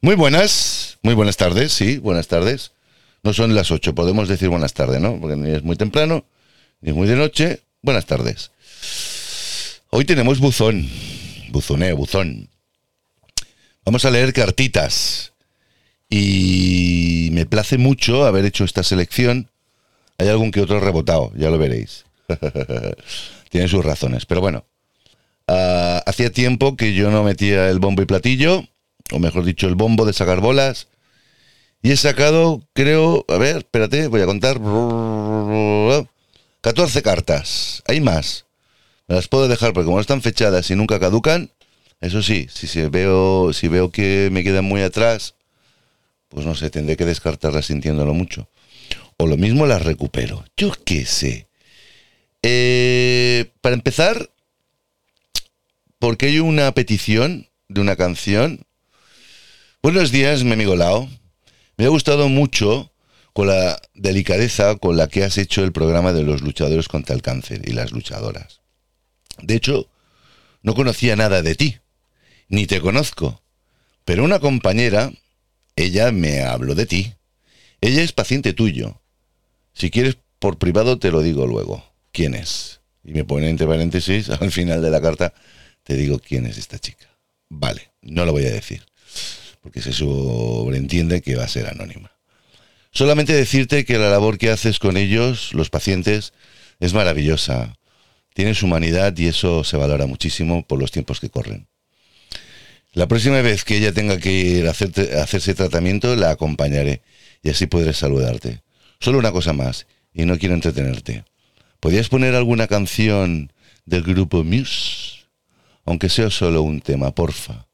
Muy buenas, muy buenas tardes, sí, buenas tardes. No son las 8, podemos decir buenas tardes, ¿no? Porque ni es muy temprano, ni es muy de noche. Buenas tardes. Hoy tenemos buzón, buzoné, buzón. Vamos a leer cartitas. Y me place mucho haber hecho esta selección. Hay algún que otro rebotado, ya lo veréis. Tiene sus razones, pero bueno. Ah, hacía tiempo que yo no metía el bombo y platillo o mejor dicho, el bombo de sacar bolas. Y he sacado, creo, a ver, espérate, voy a contar. 14 cartas. Hay más. Me las puedo dejar porque como están fechadas y nunca caducan, eso sí, si, veo, si veo que me quedan muy atrás, pues no sé, tendré que descartarlas sintiéndolo mucho. O lo mismo las recupero. Yo qué sé. Eh, para empezar, porque hay una petición de una canción Buenos días, mi amigo Lao. Me ha gustado mucho con la delicadeza con la que has hecho el programa de los luchadores contra el cáncer y las luchadoras. De hecho, no conocía nada de ti, ni te conozco, pero una compañera, ella me habló de ti. Ella es paciente tuyo. Si quieres por privado te lo digo luego. ¿Quién es? Y me pone entre paréntesis al final de la carta, te digo quién es esta chica. Vale, no lo voy a decir porque se sobreentiende que va a ser anónima. Solamente decirte que la labor que haces con ellos, los pacientes, es maravillosa. Tienes humanidad y eso se valora muchísimo por los tiempos que corren. La próxima vez que ella tenga que ir a, hacerse tratamiento, la acompañaré y así podré saludarte. Solo una cosa más, y no quiero entretenerte. ¿Podrías poner alguna canción del grupo Muse? Aunque sea solo un tema, porfa.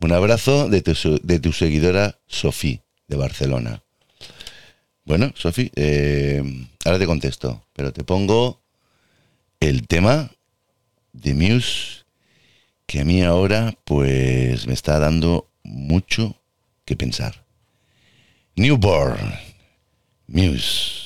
Un abrazo de tu, seguidora Sofía, de Barcelona. Bueno, Sofía, eh, ahora te contesto, pero te pongo el tema de Muse que a mí ahora pues me está dando mucho que pensar. Newborn, Muse.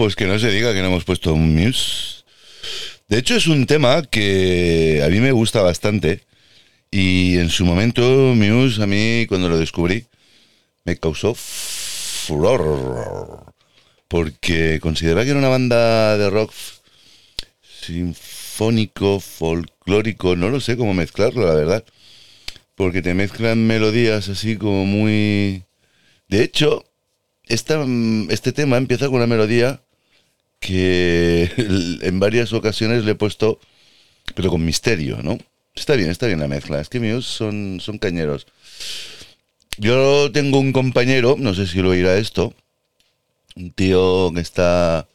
Pues que no se diga que no hemos puesto un Muse. De hecho, es un tema que a mí me gusta bastante. Y en su momento, Muse, a mí, cuando lo descubrí, me causó furor. Porque consideraba que era una banda de rock sinfónico, folclórico, no lo sé cómo mezclarlo, la verdad. Porque te mezclan melodías así como muy... De hecho, esta, este tema empieza con una melodía que en varias ocasiones le he puesto, pero con misterio, ¿no? Está bien, está bien la mezcla. Es que míos son, son cañeros. Yo tengo un compañero, no sé si lo oirá esto, un tío que está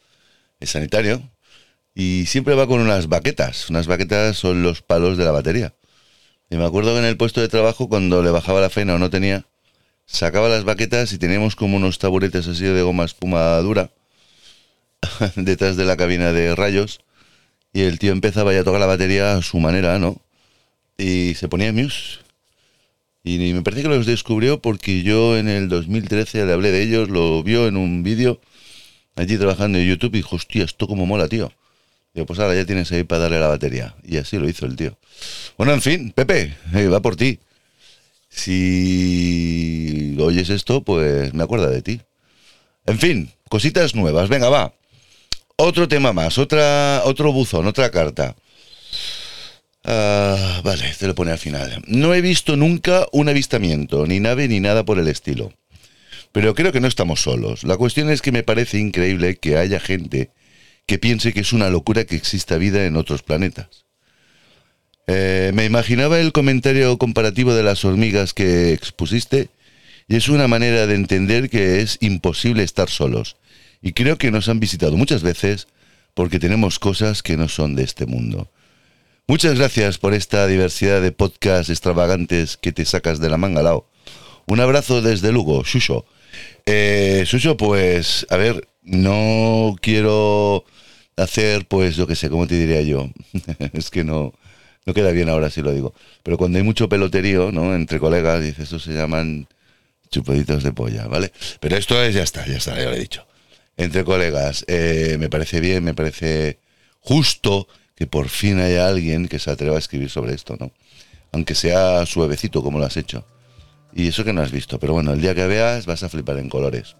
es sanitario y siempre va con unas baquetas. Unas baquetas son los palos de la batería. Y me acuerdo que en el puesto de trabajo, cuando le bajaba la fena o no tenía, sacaba las baquetas y teníamos como unos taburetes así de goma espuma dura detrás de la cabina de rayos y el tío empezaba ya a tocar la batería a su manera, ¿no? Y se ponía Muse. Y me parece que los descubrió porque yo en el 2013 le hablé de ellos, lo vio en un vídeo allí trabajando en YouTube y dijo, hostia, esto como mola, tío. Digo, pues ahora ya tienes ahí para darle la batería. Y así lo hizo el tío. Bueno, en fin, Pepe, eh, va por ti si oyes esto, pues me acuerda de ti. En fin, cositas nuevas. Venga, va. Otro tema más, otra, otro buzón, otra carta. Ah, vale, te lo pone al final. No he visto nunca un avistamiento, ni nave, ni nada por el estilo. Pero creo que no estamos solos. La cuestión es que me parece increíble que haya gente que piense que es una locura que exista vida en otros planetas. Eh, me imaginaba el comentario comparativo de las hormigas que expusiste y es una manera de entender que es imposible estar solos. Y creo que nos han visitado muchas veces porque tenemos cosas que no son de este mundo. Muchas gracias por esta diversidad de podcasts extravagantes que te sacas de la manga, Lao. Un abrazo desde Lugo, Shusho. Eh, Shusho, pues, a ver, no quiero hacer, pues, yo qué sé, ¿cómo te diría yo? es que no, no queda bien ahora si lo digo. Pero cuando hay mucho peloterío, ¿no? Entre colegas, dice, eso se llaman chupaditos de polla, ¿vale? Pero esto es, ya está, ya está, ya lo he dicho. Entre colegas, eh, me parece bien, me parece justo que por fin haya alguien que se atreva a escribir sobre esto, ¿no? Aunque sea suavecito como lo has hecho. Y eso que no has visto. Pero bueno, el día que veas vas a flipar en colores.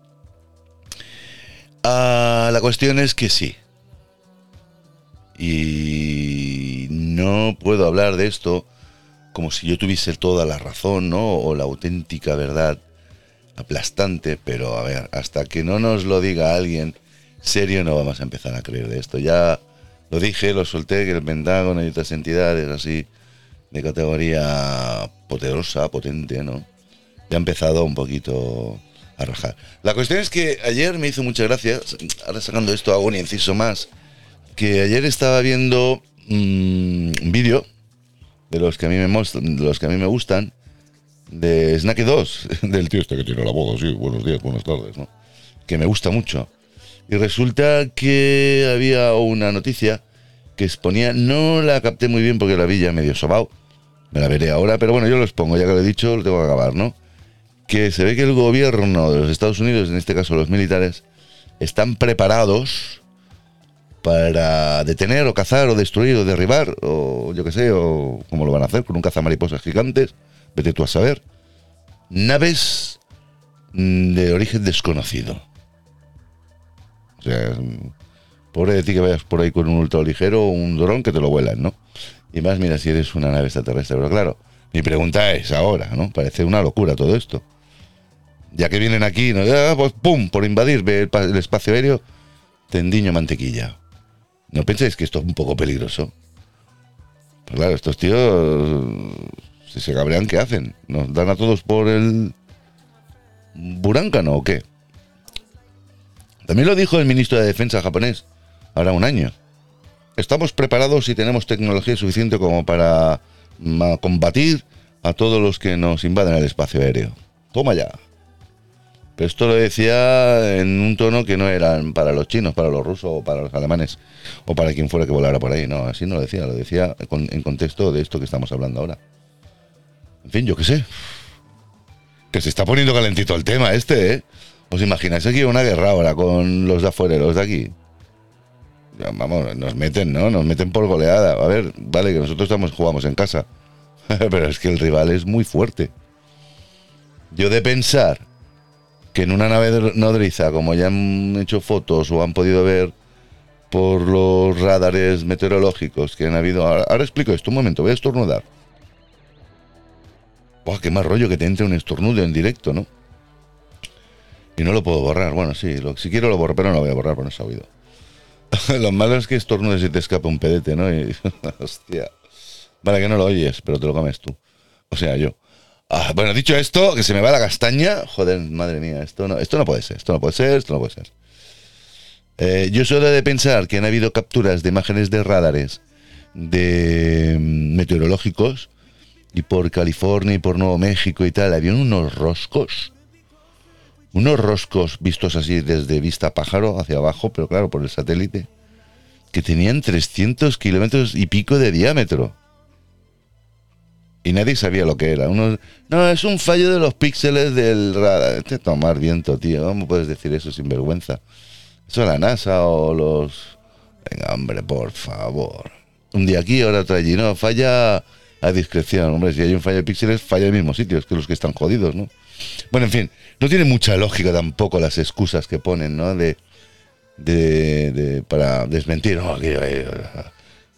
Ah, la cuestión es que sí. Y no puedo hablar de esto como si yo tuviese toda la razón, ¿no? O la auténtica verdad aplastante, pero a ver, hasta que no nos lo diga alguien serio no vamos a empezar a creer de esto. Ya lo dije, lo solté, que el Pentágono y otras entidades así de categoría poderosa, potente, ¿no? Ya ha empezado un poquito a rajar. La cuestión es que ayer me hizo muchas gracias, ahora sacando esto hago un inciso más, que ayer estaba viendo un vídeo de los que a mí me los que a mí me gustan de Snack 2, del tío este que tiene la voz así, buenos días, buenas tardes, ¿no? Que me gusta mucho. Y resulta que había una noticia que exponía, no la capté muy bien porque la vi ya medio sobao, me la veré ahora, pero bueno, yo lo expongo, ya que lo he dicho, lo tengo que acabar, ¿no? Que se ve que el gobierno de los Estados Unidos, en este caso los militares, están preparados para detener o cazar o destruir o derribar o yo qué sé, o como lo van a hacer con un cazamariposas gigantes, vete tú a saber, naves de origen desconocido. O sea, pobre de ti que vayas por ahí con un ultraligero o un dron que te lo vuelan, ¿no? Y más, mira, si eres una nave extraterrestre. Pero claro, mi pregunta es ahora, ¿no? Parece una locura todo esto. Ya que vienen aquí, ¿no? pues pum, por invadir el espacio aéreo, tendiño mantequilla. ¿No pensáis que esto es un poco peligroso? Pues claro, estos tíos, se cabrean, ¿qué hacen? ¿Nos dan a todos por el burancano o qué? También lo dijo el ministro de Defensa japonés, ahora un año. Estamos preparados y tenemos tecnología suficiente como para combatir a todos los que nos invaden el espacio aéreo. Toma ya. Pero esto lo decía en un tono que no era para los chinos, para los rusos o para los alemanes o para quien fuera que volara por ahí. No, así no lo decía, lo decía en contexto de esto que estamos hablando ahora. En fin, yo qué sé. Que se está poniendo calentito el tema este, ¿eh? ¿Os imagináis aquí una guerra ahora con los de afuera los de aquí? Vamos, nos meten, ¿no? Nos meten por goleada. A ver, vale, que nosotros estamos, jugamos en casa. Pero es que el rival es muy fuerte. Yo de pensar que en una nave nodriza, como ya han hecho fotos o han podido ver por los radares meteorológicos que han habido. Ahora, explico esto, un momento, voy a estornudar. Buah, qué más rollo que te entre un estornudo en directo, ¿no? Y no lo puedo borrar. Bueno, sí, lo, si quiero lo borro, pero no lo voy a borrar, porque no se ha oído. lo malo es que estornudes y te escapa un pedete, ¿no? Y, hostia. Vale, que no lo oyes, pero te lo comes tú. O sea, yo. Ah, bueno, dicho esto, que se me va la castaña. Joder, madre mía, esto no, esto no puede ser, esto no puede ser, esto no puede ser. Eh, yo soy de pensar que han habido capturas de imágenes de radares de mm, meteorológicos y por California y por Nuevo México y tal, habían unos roscos unos roscos vistos así desde vista pájaro hacia abajo, pero claro, por el satélite, que tenían 300 kilómetros y pico de diámetro. Y nadie sabía lo que era. Uno, no, es un fallo de los píxeles del radar. Este tomar viento, tío. ¿Cómo puedes decir eso sin vergüenza? Eso es la NASA o los... Venga, hombre, por favor. Un día aquí, ahora otro allí. No, falla a discreción. Hombre, si hay un fallo de píxeles, falla en el mismo sitio. Es que los que están jodidos, ¿no? Bueno, en fin, no tiene mucha lógica tampoco las excusas que ponen, ¿no? De, de, para desmentir, no, eh,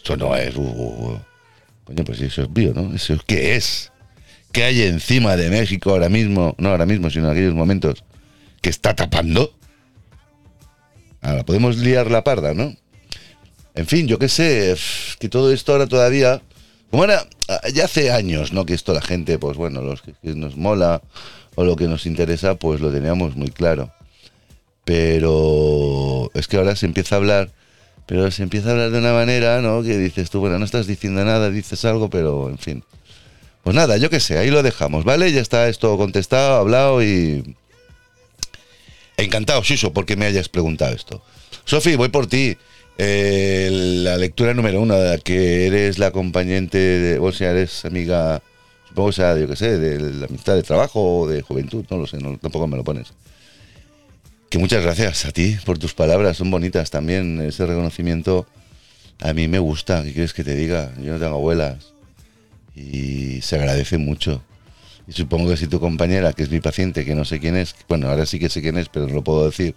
eso no es. Uh, uh, uh. Coño, pues eso es ¿no? ¿Eso qué es? ¿Qué hay encima de México ahora mismo? No ahora mismo, sino en aquellos momentos. ¿Que está tapando? Ahora, podemos liar la parda, ¿no? En fin, yo qué sé, que todo esto ahora todavía... Como era, ya hace años, ¿no? Que esto la gente, pues bueno, los que nos mola o lo que nos interesa, pues lo teníamos muy claro. Pero es que ahora se empieza a hablar, pero se empieza a hablar de una manera, ¿no? Que dices tú, bueno, no estás diciendo nada, dices algo, pero en fin. Pues nada, yo qué sé, ahí lo dejamos, ¿vale? Ya está esto contestado, hablado y... Encantado, Shuso, porque me hayas preguntado esto. Sofi, voy por ti. Eh, la lectura número uno, que eres la acompañante, de, o sea, eres amiga Supongo que sea, yo qué sé, de la amistad de trabajo o de juventud, no lo sé, tampoco me lo pones. Que muchas gracias a ti por tus palabras, son bonitas también. Ese reconocimiento a mí me gusta, ¿qué quieres que te diga? Yo no tengo abuelas y se agradece mucho. Y supongo que si tu compañera, que es mi paciente, que no sé quién es, bueno, ahora sí que sé quién es, pero no lo puedo decir,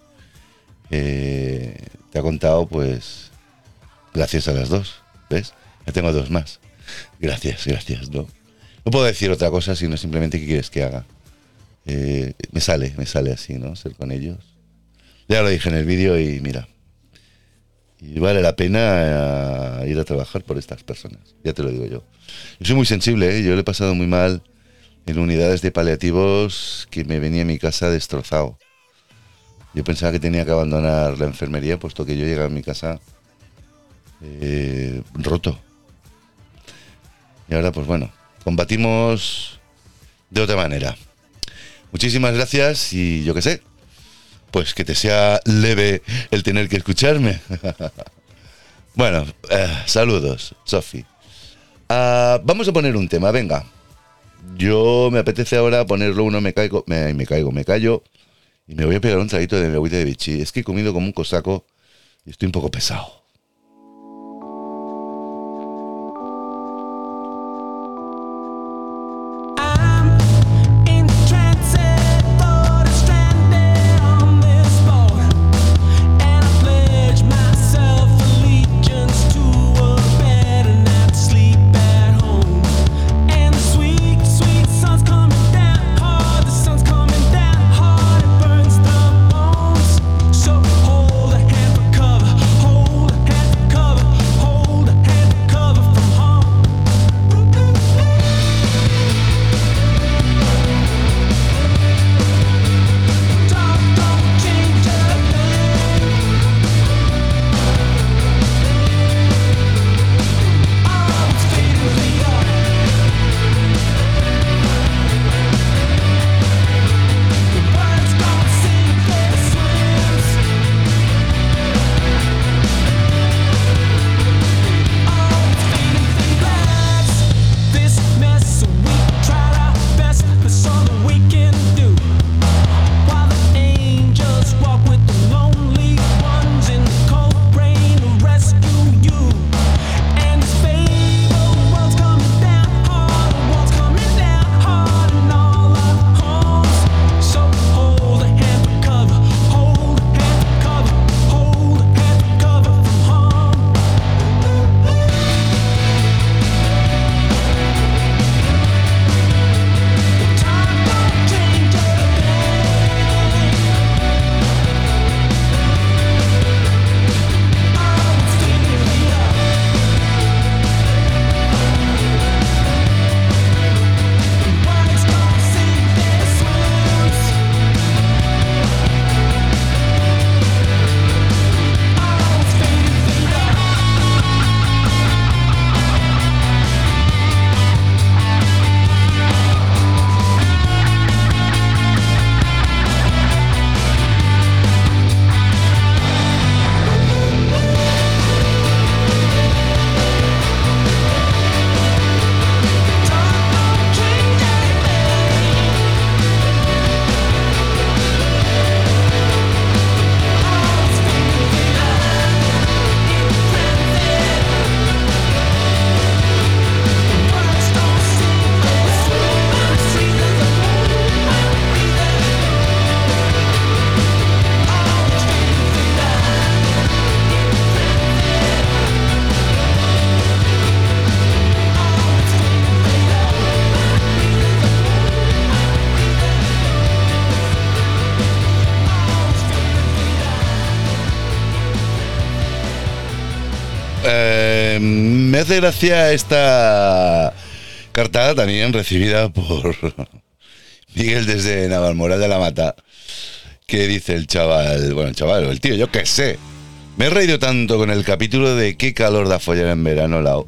eh, te ha contado, pues, gracias a las dos, ¿ves? Ya tengo dos más. Gracias, gracias, ¿no? No puedo decir otra cosa sino simplemente qué quieres que haga. Eh, me sale, me sale así, ¿no? Ser con ellos. Ya lo dije en el vídeo y mira. Y vale la pena eh, ir a trabajar por estas personas. Ya te lo digo yo. Yo soy muy sensible, ¿eh? yo le he pasado muy mal en unidades de paliativos que me venía a mi casa destrozado. Yo pensaba que tenía que abandonar la enfermería puesto que yo llegaba a mi casa eh, roto. Y ahora pues bueno, combatimos de otra manera. Muchísimas gracias y yo qué sé, pues que te sea leve el tener que escucharme. bueno, eh, saludos, Sofi. Ah, vamos a poner un tema, venga. Yo me apetece ahora ponerlo uno, me caigo, me, me caigo, me callo y me voy a pegar un traguito de mi agüita de bichi. Es que he comido como un cosaco y estoy un poco pesado. Hace gracia esta carta también recibida por Miguel desde Navalmoral de la Mata, que dice el chaval, bueno, el chaval, el tío, yo qué sé. Me he reído tanto con el capítulo de qué calor da follar en verano, lao.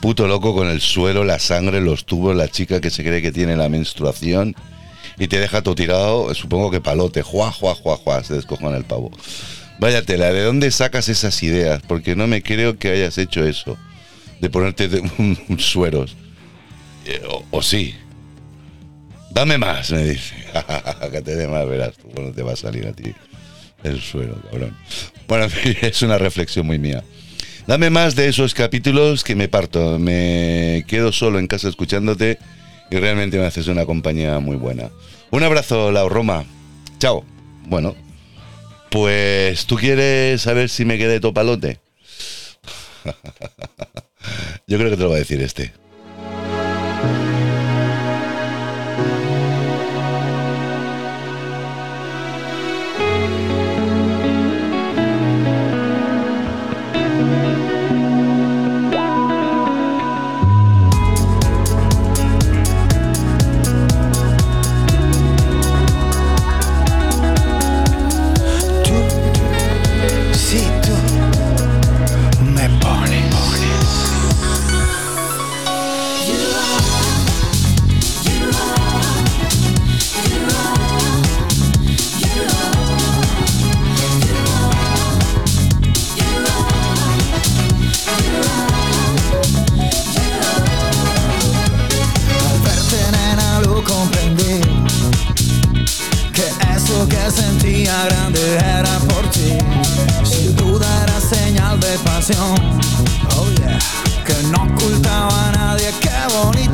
Puto loco con el suelo, la sangre, los tubos, la chica que se cree que tiene la menstruación y te deja todo tirado, supongo que palote, juá, juá, juá, juá, se descojona el pavo. Vaya tela, ¿de dónde sacas esas ideas? Porque no me creo que hayas hecho eso, de ponerte un, sueros. Eh, o, sí. Dame más, me dice. que te dé más, verás tú, cuando te va a salir a ti el suero, cabrón. Bueno, es una reflexión muy mía. Dame más de esos capítulos que me parto. Me quedo solo en casa escuchándote y realmente me haces una compañía muy buena. Un abrazo, Lau Roma. Chao. Bueno, pues tú quieres saber si me quedé topalote. Yo creo que te lo va a decir este. canción. Oh, que no ocultaba a nadie, qué bonito.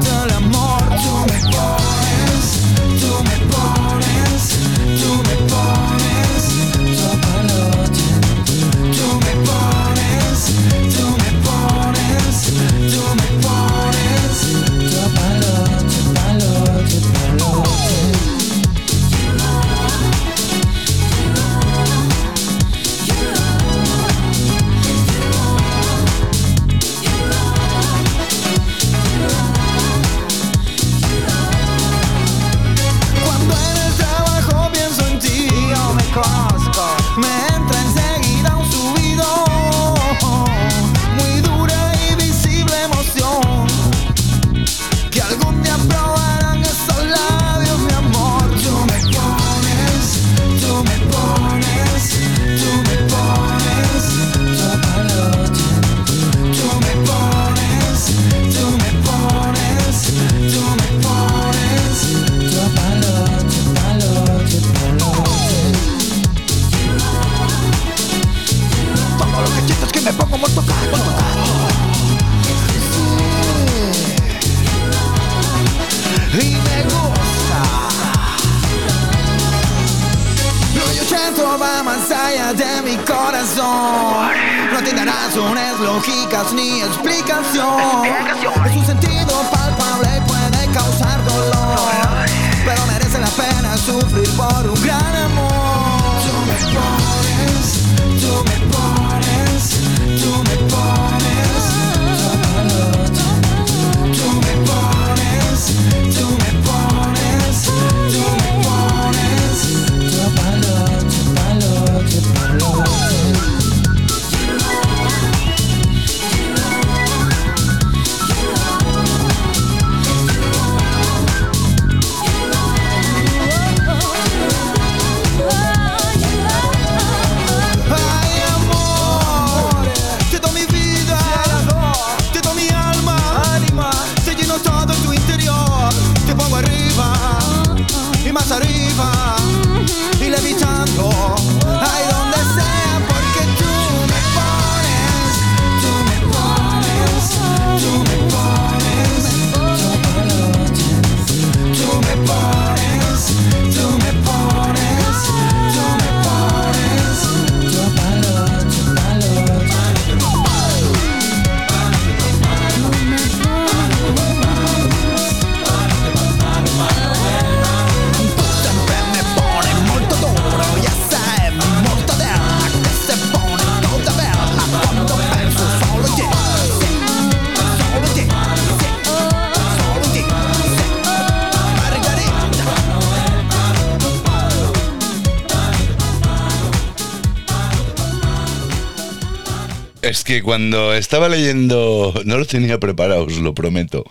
Que cuando estaba leyendo, no lo tenía preparado, os lo prometo.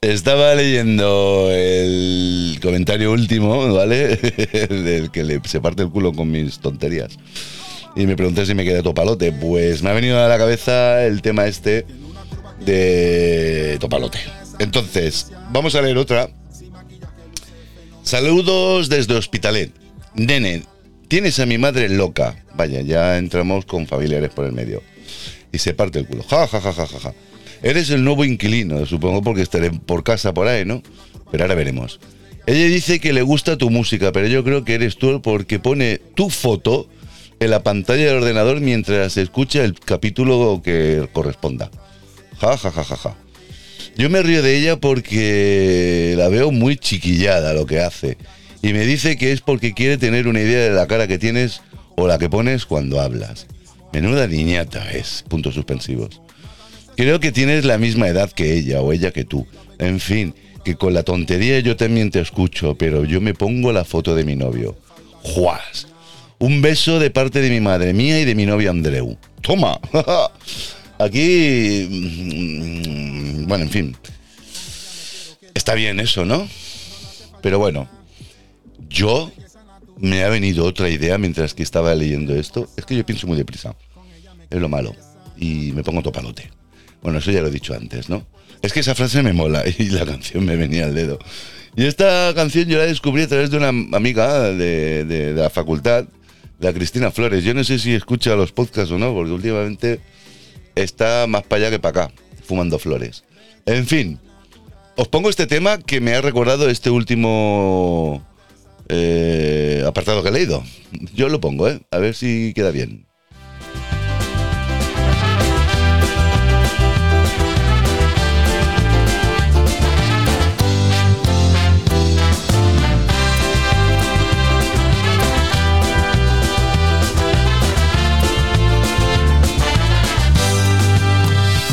Estaba leyendo el comentario último, ¿vale? Del que le, se parte el culo con mis tonterías. Y me pregunté si me quedé topalote. Pues me ha venido a la cabeza el tema este de topalote. Entonces, vamos a leer otra. Saludos desde Hospitalet. Nene, tienes a mi madre loca. Vaya, ya entramos con familiares por el medio y se parte el culo. Ja, ja, ja, ja, ja, ja. Eres el nuevo inquilino, supongo porque estaré por casa por ahí, ¿no? Pero ahora veremos. Ella dice que le gusta tu música, pero yo creo que eres tú porque pone tu foto en la pantalla del ordenador mientras escucha el capítulo que corresponda. Ja, ja, ja, ja, ja. Yo me río de ella porque la veo muy chiquillada lo que hace. Y me dice que es porque quiere tener una idea de la cara que tienes o la que pones cuando hablas. Menuda niñata es, puntos suspensivos. Creo que tienes la misma edad que ella o ella que tú. En fin, que con la tontería yo también te escucho, pero yo me pongo la foto de mi novio. ¡Juas! Un beso de parte de mi madre mía y de mi novio Andreu. ¡Toma! Aquí... mm, Bueno, en fin. Está bien eso, ¿no? Pero bueno, yo me ha venido otra idea mientras que estaba leyendo esto. Es que yo pienso muy deprisa. Es lo malo. Y me pongo topalote. Bueno, eso ya lo he dicho antes, ¿no? Es que esa frase me mola y la canción me venía al dedo. Y esta canción yo la descubrí a través de una amiga de, de- la facultad, la Cristina Flores. Yo no sé si escucha los podcasts o no, porque últimamente está más para allá que para acá, fumando flores. En fin, os pongo este tema que me ha recordado este último eh, apartado que he leído. Yo lo pongo, ¿eh? A ver si queda bien.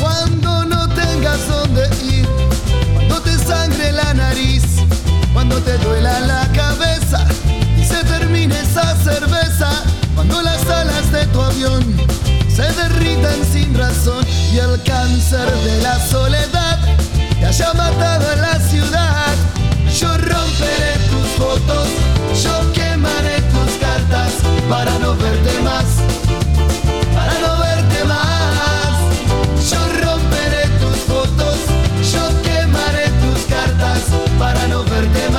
Cuando no tengas dónde ir, cuando te sangre cerveza, cuando las alas de tu avión se derritan sin razón y el cáncer de la soledad te haya matado en la ciudad, yo romperé tus fotos, yo quemaré tus cartas para no verte más para no verte más. Yo romperé tus fotos, yo quemaré tus cartas para no verte más,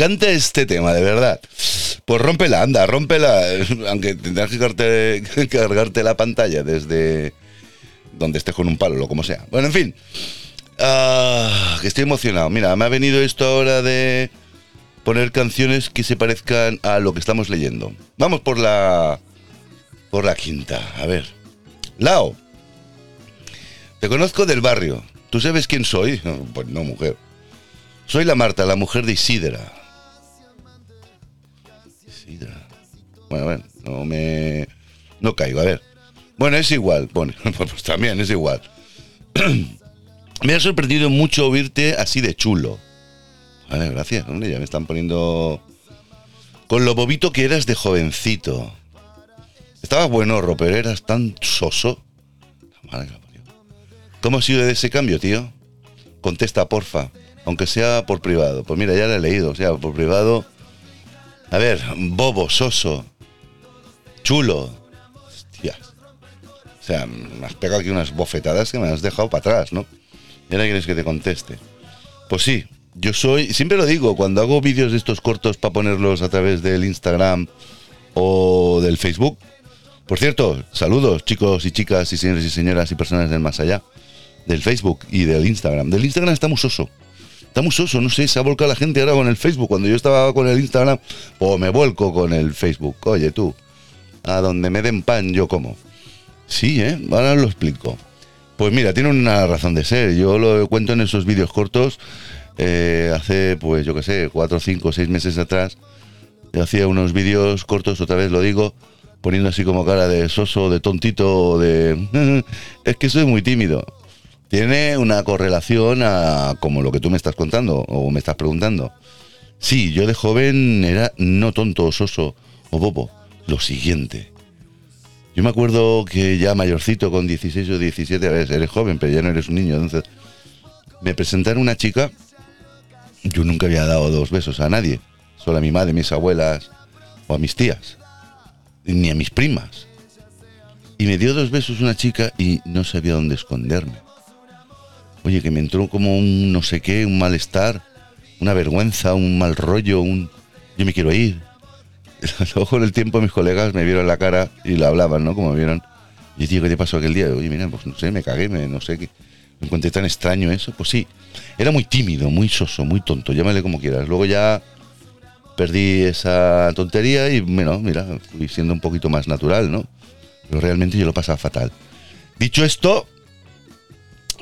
encanta este tema, de verdad. Pues rómpela, anda, rómpela. Aunque tendrás que cargarte, la pantalla desde donde estés con un palo o como sea. Bueno, en fin. Ah, que estoy emocionado. Mira, me ha venido esto ahora de poner canciones que se parezcan a lo que estamos leyendo. Vamos por la por la quinta. A ver. Lao. Te conozco del barrio. ¿Tú sabes quién soy? Pues no, mujer. Soy la Marta, la mujer de. Isidra. Bueno, bueno, no me. No caigo, a ver. Bueno, es igual. Bueno, pues también es igual. me ha sorprendido mucho oírte así de chulo. Vale, gracias, hombre, ya me están poniendo. Con lo bobito que eras de jovencito. Estabas bueno, pero eras tan soso. La. ¿Cómo ha sido ese cambio, tío? Contesta, porfa. Aunque sea por privado. Pues mira, ya lo he leído. O sea, por privado. A ver, bobo, soso. Chulo. Hostias. O sea, me has pegado aquí unas bofetadas que me has dejado para atrás, ¿no? Y ahora quieres que te conteste. Pues sí, yo soy, siempre lo digo, cuando hago vídeos de estos cortos para ponerlos a través del Instagram o del Facebook. Por cierto, saludos chicos y chicas y señores y señoras y personas del más allá. Del Facebook y del Instagram. Del Instagram está muy soso. Está muy soso, no sé, se ha volcado la gente ahora con el Facebook. Cuando yo estaba con el Instagram, pues me vuelco con el Facebook. Oye tú, a donde me den pan yo como. Sí, ¿eh? Ahora lo explico. Pues mira, tiene una razón de ser. Yo lo cuento en esos vídeos cortos. eh, hace, pues yo qué sé, cuatro, cinco, seis meses atrás. Yo hacía unos vídeos cortos, otra vez lo digo, poniendo así como cara de soso, de tontito, de... es que soy muy tímido. Tiene una correlación a como lo que tú me estás contando o me estás preguntando. Sí, yo de joven era no tonto, soso o bobo. Lo siguiente. Yo me acuerdo que ya mayorcito, con 16 o 17, a ver, eres joven, pero ya no eres un niño. Entonces, me presentaron una chica. Yo nunca había dado dos besos a nadie. Solo a mi madre, mis abuelas o a mis tías. Ni a mis primas. Y me dio dos besos una chica y no sabía dónde esconderme. Oye, que me entró como un no sé qué, un malestar, una vergüenza, un mal rollo, un... Yo me quiero ir. Luego con el tiempo mis colegas me vieron la cara y la hablaban, ¿no? Como vieron. Y tío, ¿qué te pasó aquel día? Oye, mira, pues no sé, me cagué, me, no sé qué. Me encontré tan extraño eso. Pues sí, era muy tímido, muy soso, muy tonto, llámale como quieras. Luego ya perdí esa tontería y, bueno, mira, fui siendo un poquito más natural, ¿no? Pero realmente yo lo pasaba fatal. Dicho esto,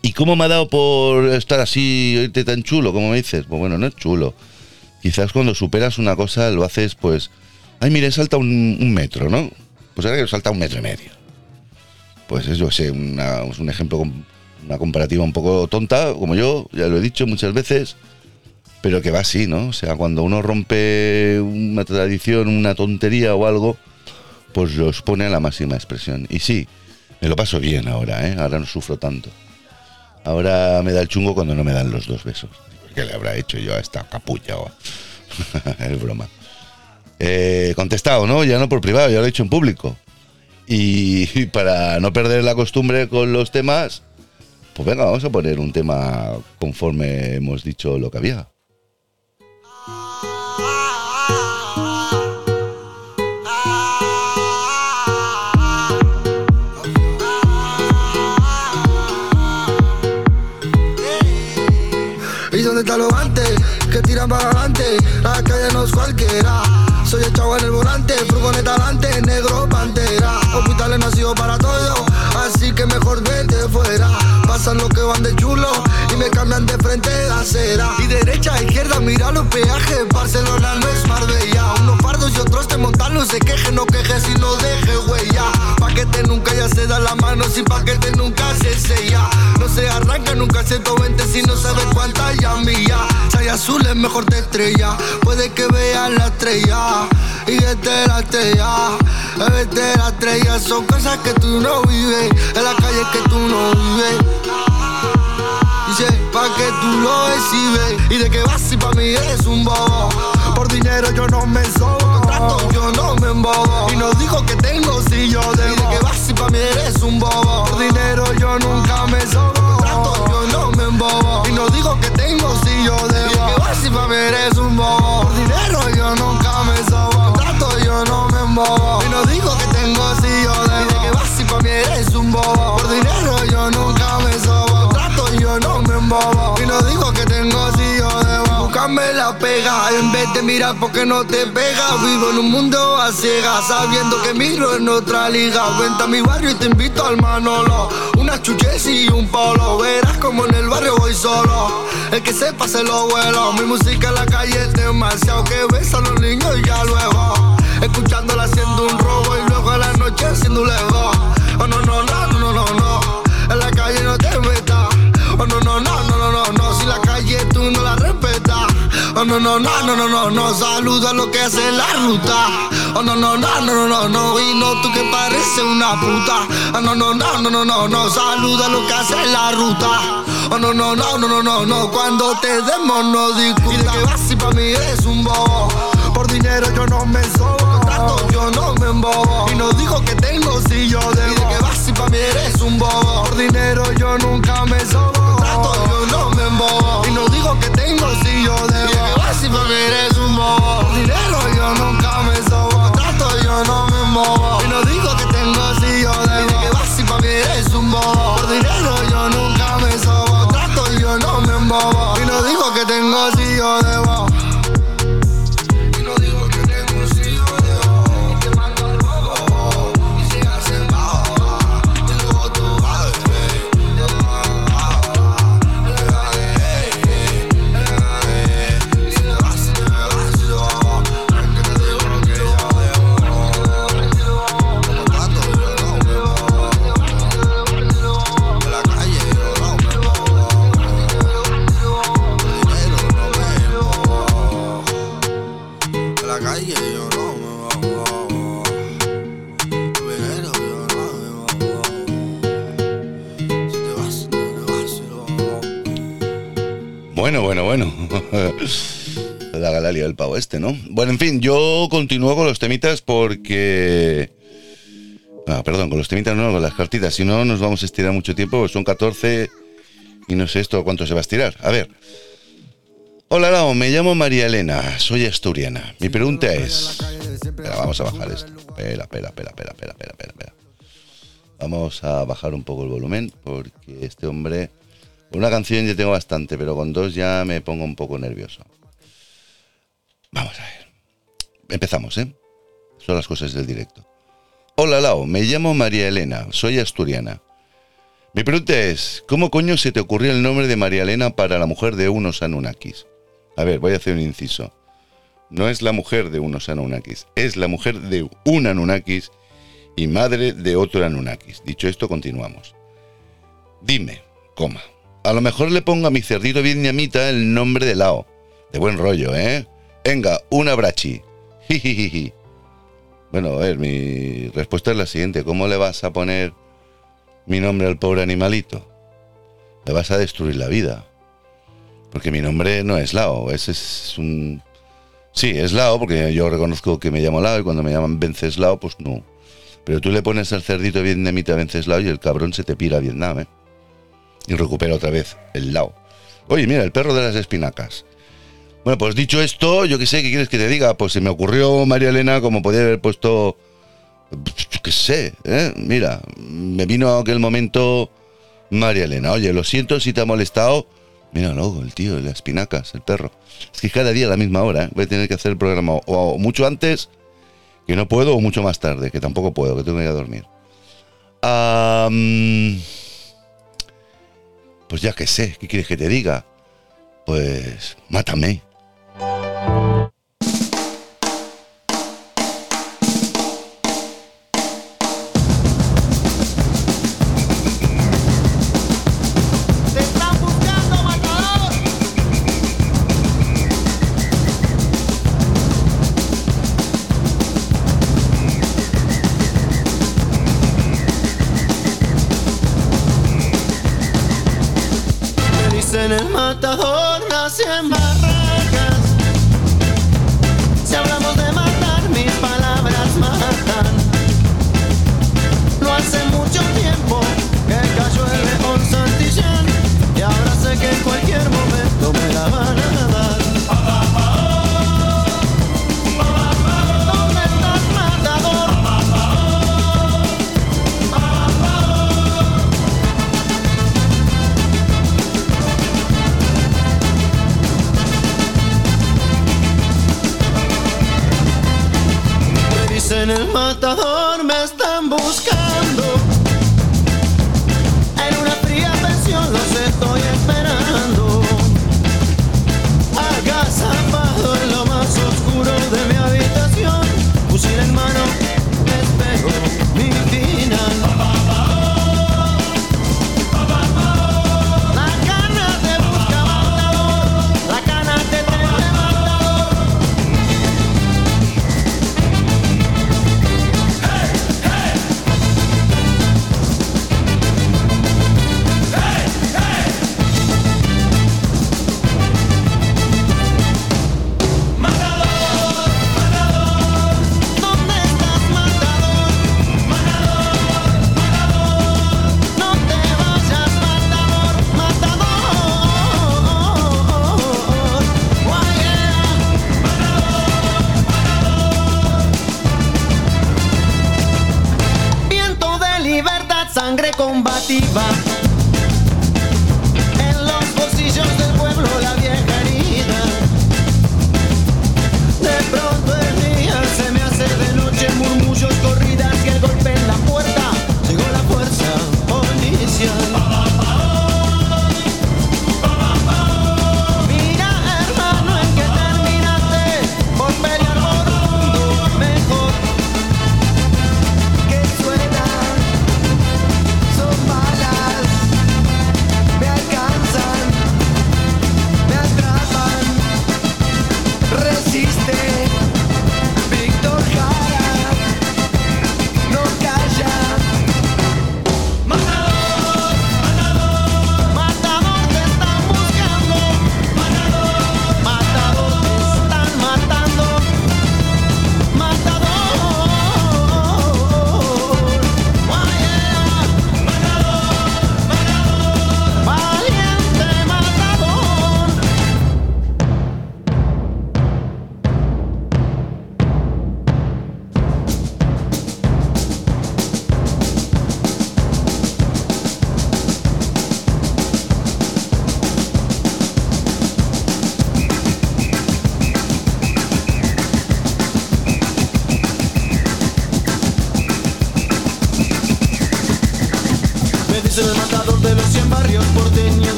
¿y cómo me ha dado por estar así, oírte tan chulo, como me dices? Pues bueno, no es chulo. Quizás cuando superas una cosa lo haces, pues, ay, mire, salta un, metro, ¿no? Pues ahora que salta un metro y medio. Pues eso, es un ejemplo, una comparativa un poco tonta, como yo, ya lo he dicho muchas veces, pero que va así, ¿no? O sea, cuando uno rompe una tradición, una tontería o algo, pues lo expone a la máxima expresión. Y sí, me lo paso bien ahora, ¿eh? Ahora no sufro tanto. Ahora me da el chungo cuando no me dan los dos besos. ¿Qué le habrá hecho yo a esta capulla? es broma. Eh, contestado, ¿no? Ya no por privado, ya lo he hecho en público. Y, para no perder la costumbre con los temas, pues venga, vamos a poner un tema conforme hemos dicho lo que había. ¿Y dónde están los antes? Que tiran para adelante, la calle no es cualquiera. Soy el chavo en el volante, furgoneta adelante, negro pantera. Hospitales nacidos para todo, así que mejor vete fuera. Pasan los que van de chulo me cambian de frente de acera. Y derecha a izquierda, mira los peajes. Barcelona no es Marbella. Unos fardos y otros te montan, no se quejen, no quejes y no deje huella. Paquete nunca ya se da la mano, sin paquete nunca se sella. No se arranca nunca 120 si no sabes cuántas ya milla. Si hay azul es mejor te estrella. Puede que veas la estrella y este la estrella. Este la estrella son cosas que tú no vives. En la calle que tú no vives pa' que tú lo exhibes. Y de que vas si pa' mí eres un bobo. Por dinero yo no me sobo, trato yo no me embobo. Y no digo que tengo si yo debo. Y de que vas si pa' mí eres un bobo. Por dinero yo nunca me sobo, trato yo no me embobo. Y no digo que tengo si yo debo. Y de que vas si pa' mí eres un bobo. Por dinero yo nunca me sobo, trato yo no me embobo. Y no digo que tengo si yo debo buscarme la pega En vez de mirar porque no te pega Vivo en un mundo a ciegas Sabiendo que miro en otra liga. Vente a mi barrio y te invito al Manolo. Una chuches y un polo. Verás como en el barrio voy solo. El que sepa se lo vuelo. Mi música en la calle es demasiado Que besan los niños y ya luego. Escuchándola haciendo un robo Y luego a la noche haciendo un lego. Oh no, no, no, no, no, Oh no, no, no, no, no, no, no Saluda lo que hace la ruta Oh no, no, no, no, no, no, no Y no tú que pareces una puta Oh no, no, no, no, no, no, no Saluda lo que hace la ruta Oh no, no, no, no, no, no, no Cuando te demos no discuta Y de que vas y pa' mí eres un bobo Por dinero yo no me sobo Contrato yo no me embobo Y no digo que tengo si yo debo que vas pa' mí eres un bobo Por dinero yo nunca me sobo Contrato yo ¿no? Bueno, en fin, yo continúo con los temitas porque... Ah, perdón, con los temitas no, con las cartitas. Si no, nos vamos a estirar mucho tiempo. son 14 y no sé esto cuánto se va a estirar. A ver. Hola, Lao, me llamo María Elena, soy asturiana. Mi pregunta es... Espera, vamos a bajar esto. Espera, espera, espera, espera, espera, espera, espera. Vamos a bajar un poco el volumen porque este hombre... Una canción ya tengo bastante, pero con dos ya me pongo un poco nervioso. Vamos a ver. Empezamos, ¿eh? Son las cosas del directo. Hola, Lao. Me llamo María Elena. Soy asturiana. Mi pregunta es, ¿cómo coño se te ocurrió el nombre de María Elena para la mujer de unos Anunnakis? A ver, voy a hacer un inciso. No es la mujer de unos Anunnakis, es la mujer de un Anunnakis y madre de otro Anunnakis. Dicho esto, continuamos. Dime, coma. A lo mejor le pongo a mi cerdito vietnamita el nombre de Lao. De buen rollo, ¿eh? Venga, un abrachi. Bueno, a ver, mi respuesta es la siguiente. ¿Cómo le vas a poner mi nombre al pobre animalito? Le vas a destruir la vida. Porque mi nombre no es Lao, ese es un... Sí, es Lao, porque yo reconozco que me llamo Lao y cuando me llaman Venceslao, pues no. Pero tú le pones al cerdito vietnamita Venceslao y el cabrón se te pira a Vietnam, ¿eh? Y recupera otra vez el Lao. Oye, mira, el perro de las espinacas. Bueno, pues dicho esto, yo qué sé, ¿qué quieres que te diga? Pues se me ocurrió María Elena como podía haber puesto... Qué sé, ¿eh? Mira, me vino aquel momento María Elena. Oye, lo siento si te ha molestado. Mira, luego el tío, las espinacas, el perro. Es que cada día a la misma hora, ¿eh? Voy a tener que hacer el programa o mucho antes, que no puedo, o mucho más tarde, que tampoco puedo, que tengo que ir a dormir. Pues ya que sé, ¿qué quieres que te diga? Pues mátame.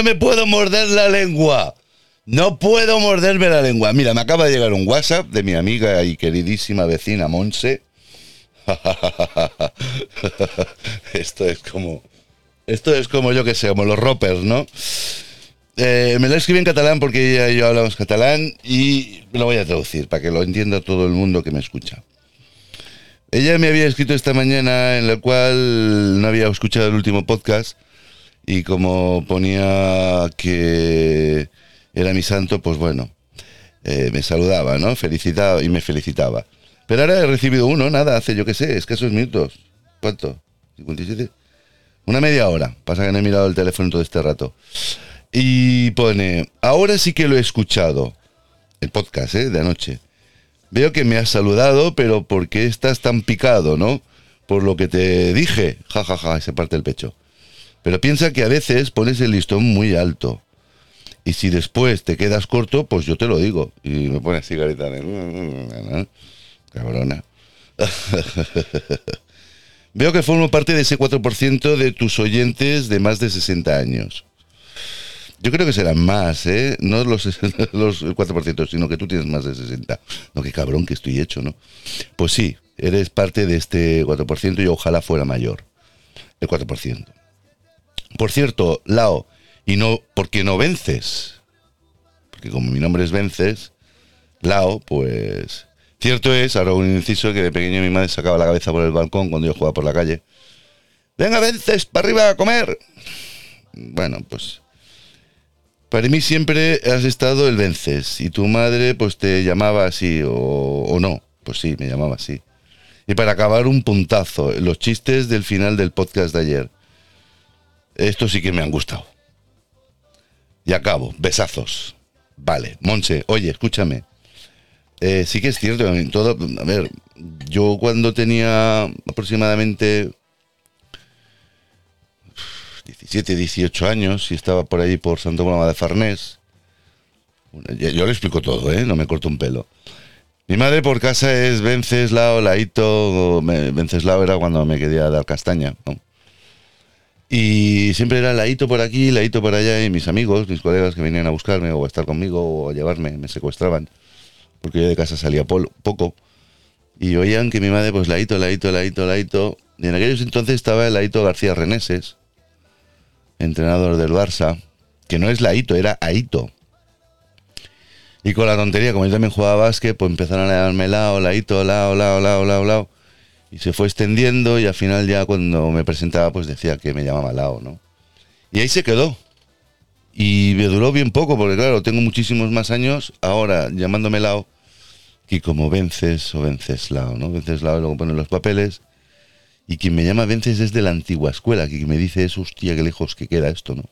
No me puedo morder la lengua. No puedo morderme la lengua. Mira, me acaba de llegar un WhatsApp de mi amiga y queridísima vecina Monse. Esto es como. Esto es como yo que sé, como los roppers, ¿no? Eh, me lo escribe en catalán porque ella y yo hablamos catalán y lo voy a traducir para que lo entienda todo el mundo que me escucha. Ella me había escrito esta mañana en la cual no había escuchado el último podcast y como ponía que era mi santo, pues bueno, eh, me saludaba, ¿no? Felicitaba y me felicitaba. Pero ahora he recibido uno, nada, hace yo qué sé, escasos minutos. ¿Cuánto? ¿57? Una media hora. Pasa que no he mirado el teléfono todo este rato. Y pone, ahora sí que lo he escuchado. El podcast, ¿eh? De anoche. Veo que me has saludado, pero ¿por qué estás tan picado, no? Por lo que te dije. Ja, ja, ja, se parte el pecho. Pero piensa que a veces pones el listón muy alto. Y si después te quedas corto, pues yo te lo digo. Y me pone así carita de... Cabrona. Veo que formo parte de ese 4% de tus oyentes de más de 60 años. Yo creo que serán más, ¿eh? No los, los 4%, sino que tú tienes más de 60. No, qué cabrón que estoy hecho, ¿no? Pues sí, eres parte de este 4% y ojalá fuera mayor. El 4%. Por cierto, Lao, Y no, ¿por qué no vences? Porque como mi nombre es Vences, Lao, pues... Cierto es, ahora un inciso, que de pequeño mi madre sacaba la cabeza por el balcón cuando yo jugaba por la calle. Venga, Vences, para arriba a comer. Bueno, pues... Para mí siempre has estado el Vences. Y tu madre, pues te llamaba así, o, o no. Pues sí, me llamaba así. Y para acabar, un puntazo. Los chistes del final del podcast de ayer. Estos sí que me han gustado. Y acabo. Besazos. Vale. Monse, oye, escúchame. Eh, sí que es cierto. en Todo, a ver, yo cuando tenía aproximadamente 17, 18 años y estaba por ahí por Santo Coloma de Farnés, yo, le explico todo, ¿eh? No me corto un pelo. Mi madre por casa es Venceslao, Laito, Venceslao era cuando me quería dar castaña. Y siempre era Laito por aquí, Laito por allá, y mis amigos, mis colegas que venían a buscarme o a estar conmigo o a llevarme, me secuestraban, porque yo de casa salía poco, y oían que mi madre, pues Laito, Laito, Laito, Laito, y en aquellos entonces estaba el Laito García Reneses, entrenador del Barça, que no es Laito, era Aito. Y con la tontería, como yo también jugaba básquet, pues empezaron a llamarme Lao, Laito, Lao, Lao, Lao, Lao, Lao. Y se fue extendiendo y al final ya cuando me presentaba pues decía que me llamaba Lao, ¿no? Y ahí se quedó. Y me duró bien poco, porque claro, tengo muchísimos más años ahora llamándome Lao que como Vences o Venceslao, ¿no? Venceslao luego ponen los papeles. Y quien me llama Vences es de la antigua escuela, que me dice es, hostia, qué lejos que queda esto, ¿no?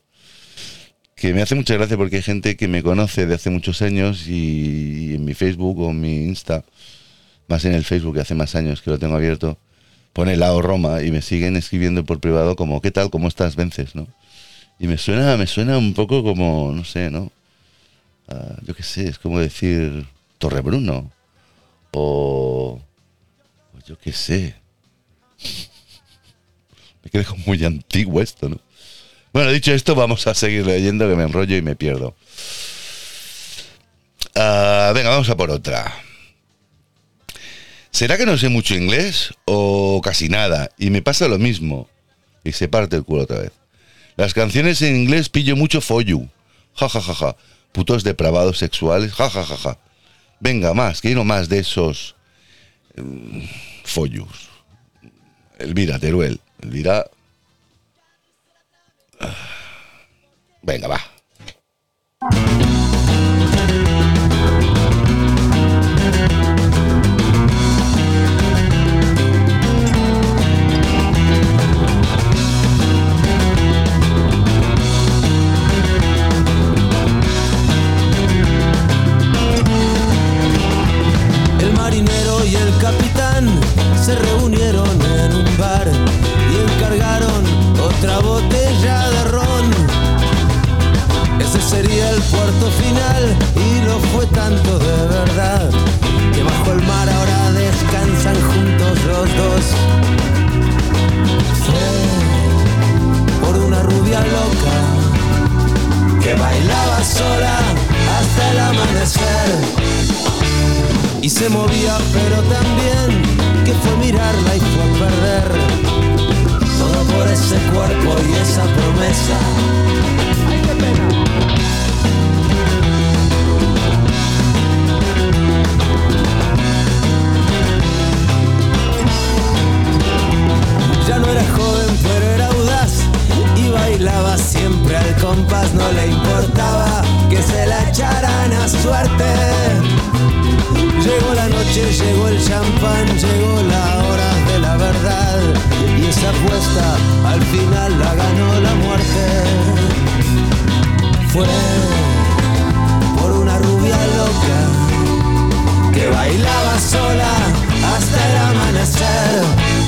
que me hace mucha gracia porque hay gente que me conoce de hace muchos años y en mi Facebook o en mi Insta, más en el Facebook que hace más años que lo tengo abierto, pone Lao Roma y me siguen escribiendo por privado como ¿qué tal? ¿Cómo estás? Vences, ¿no? Y me suena, me suena un poco como, no sé, ¿no? Ah, yo qué sé, es como decir Torrebruno o, o yo qué sé. Me quedé como muy antiguo esto, ¿no? Bueno, dicho esto, vamos a seguir leyendo que me enrollo y me pierdo. Ah, venga, vamos a por otra. ¿Será que no sé mucho inglés o casi nada? Y me pasa lo mismo. Y se parte el culo otra vez. Las canciones en inglés pillo mucho follu. Ja, ja, ja, ja. Putos depravados sexuales. Ja, ja, ja, ja. Venga, más, quiero más de esos mm, follus. Elvira, Teruel. Elvira, Venga, va. Sería el puerto final y lo fue tanto de verdad que bajo el mar ahora descansan juntos los dos. Fue por una rubia loca que bailaba sola hasta el amanecer. Y se movía pero también que fue mirarla y fue perder. Todo por ese cuerpo y esa promesa. Ay qué pena no era joven pero era audaz. Y bailaba siempre al compás no le importaba que se la echaran a suerte. Llegó la noche, llegó el champán, llegó la hora de la verdad. Y esa apuesta al final la ganó la muerte. Fue por una rubia loca que bailaba sola hasta el amanecer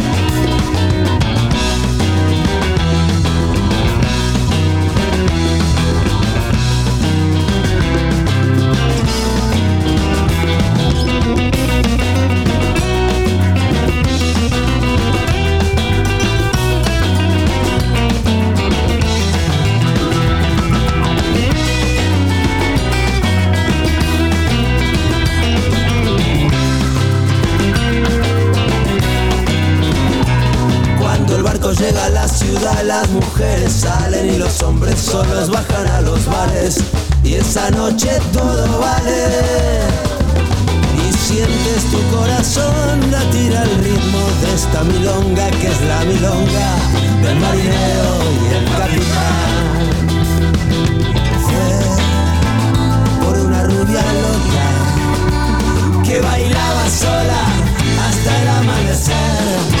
Los hombres solos bajan a los bares y esa noche todo vale. Y sientes tu corazón latir al ritmo de esta milonga que es la milonga del marinero y el capitán. Fue por una rubia loca que bailaba sola hasta el amanecer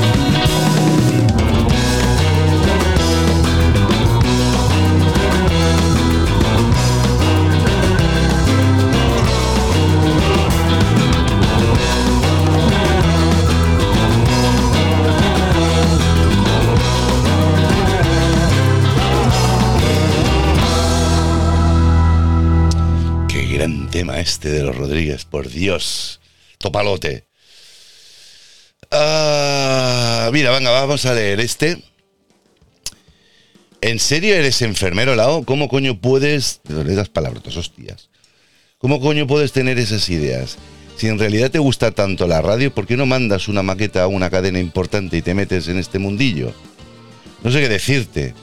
Tema este de los Rodríguez, por Dios. Topalote. Ah, mira, venga, vamos a leer este. ¿En serio eres enfermero, Lao? ¿Cómo coño puedes... Das palabras, hostias. ¿Cómo coño puedes tener esas ideas? Si en realidad te gusta tanto la radio, ¿por qué no mandas una maqueta a una cadena importante y te metes en este mundillo? No sé qué decirte.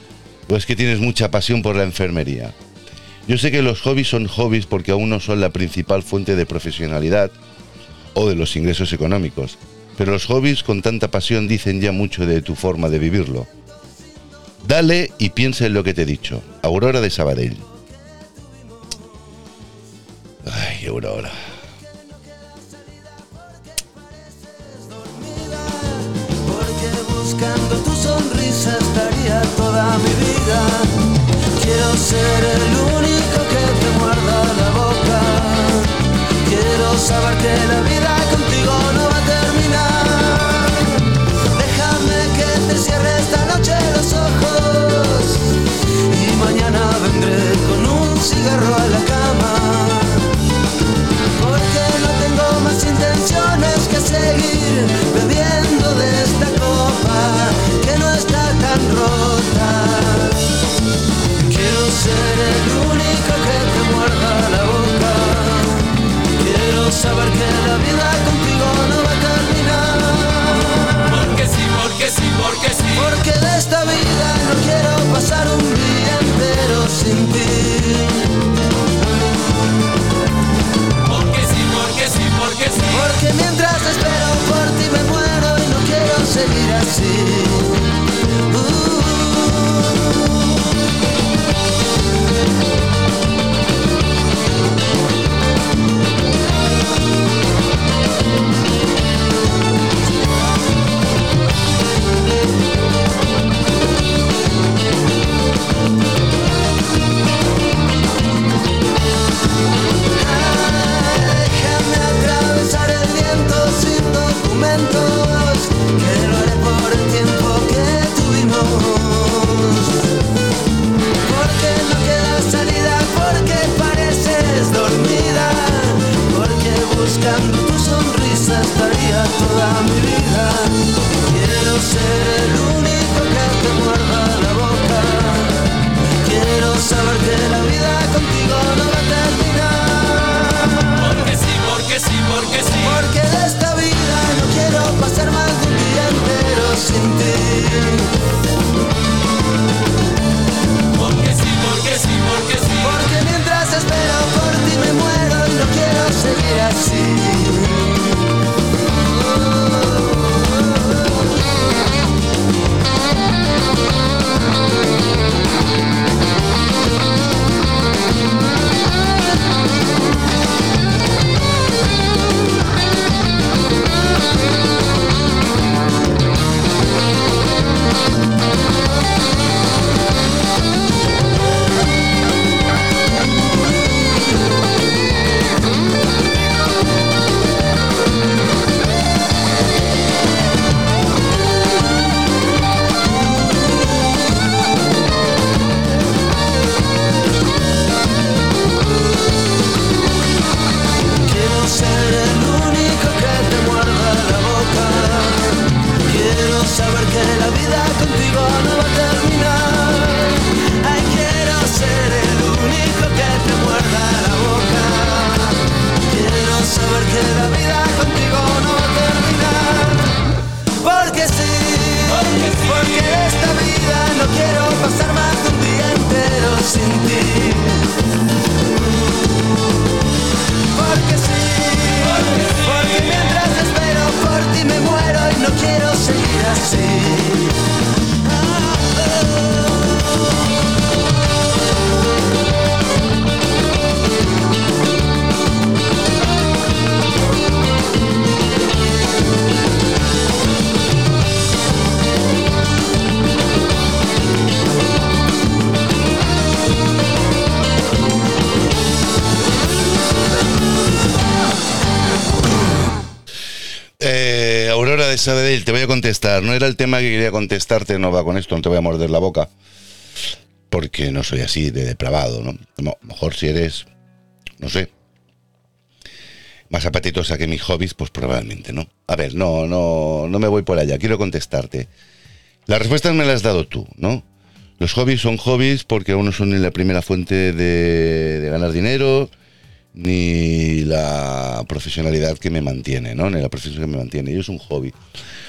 Pues que tienes mucha pasión por la enfermería. Yo sé que los hobbies son hobbies porque aún no son la principal fuente de profesionalidad o de los ingresos económicos, pero los hobbies con tanta pasión dicen ya mucho de tu forma de vivirlo. Dale y piensa en lo que te he dicho. Aurora de Sabadell. Ay, Aurora. Quiero ser el único que te muerda la boca. Quiero saber que la vida contigo no va a terminar. Déjame que te cierre esta noche los ojos. Y mañana vendré con un cigarro a la cama. Porque no tengo más intenciones que seguir ser el único que te muerda la boca. Quiero saber que la vida contigo no va a terminar. Porque sí, porque sí, porque sí. Porque de esta vida no quiero pasar un día entero sin ti. Porque sí, porque sí, porque sí. Porque mientras espero por ti me muero y no quiero seguir así. De Sabadell, te voy a contestar. No era el tema que quería contestarte, no va con esto, no te voy a morder la boca. Porque no soy así de depravado, ¿no? Mejor si eres, no sé, más apetitosa que mis hobbies, pues probablemente, ¿no? A ver, no, no, no me voy por allá, quiero contestarte. Las respuestas me las has dado tú, ¿no? Los hobbies son hobbies porque uno son la primera fuente de ganar dinero, ni la profesionalidad que me mantiene, ¿no? Ni la profesión que me mantiene. Yo es un hobby.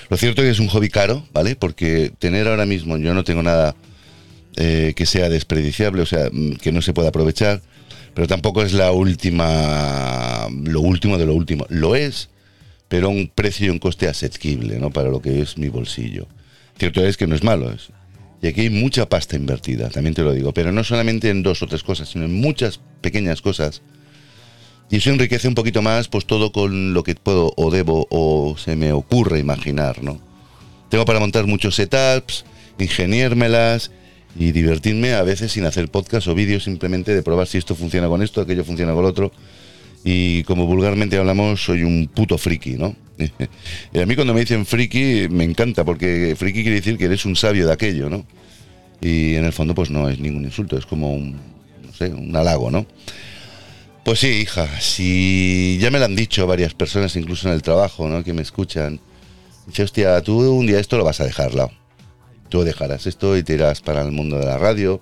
Lo cierto es que es un hobby caro, ¿vale? Porque tener ahora mismo, yo no tengo nada eh, que sea desperdiciable, o sea, mm, que no se pueda aprovechar, pero tampoco es la última, lo último de lo último. Lo es, pero un precio y un coste asequible, ¿no? Para lo que es mi bolsillo. Cierto es que no es malo, y aquí hay mucha pasta invertida, también te lo digo, pero no solamente en dos o tres cosas, sino en muchas pequeñas cosas. Y eso enriquece un poquito más, pues todo con lo que puedo o debo o se me ocurre imaginar, ¿no? Tengo para montar muchos setups, ingeniérmelas y divertirme a veces sin hacer podcast o vídeos simplemente de probar si esto funciona con esto, aquello funciona con lo otro. Y como vulgarmente hablamos, soy un puto friki, ¿no? y a mí cuando me dicen friki me encanta porque friki quiere decir que eres un sabio de aquello, ¿no? Y en el fondo pues no es ningún insulto, es como un, no sé, un halago, ¿no? Pues sí, hija, si ya me lo han dicho varias personas, incluso en el trabajo, ¿no? Que me escuchan. Dice, hostia, tú un día esto lo vas a dejar, Lau. Tú dejarás esto y te irás para el mundo de la radio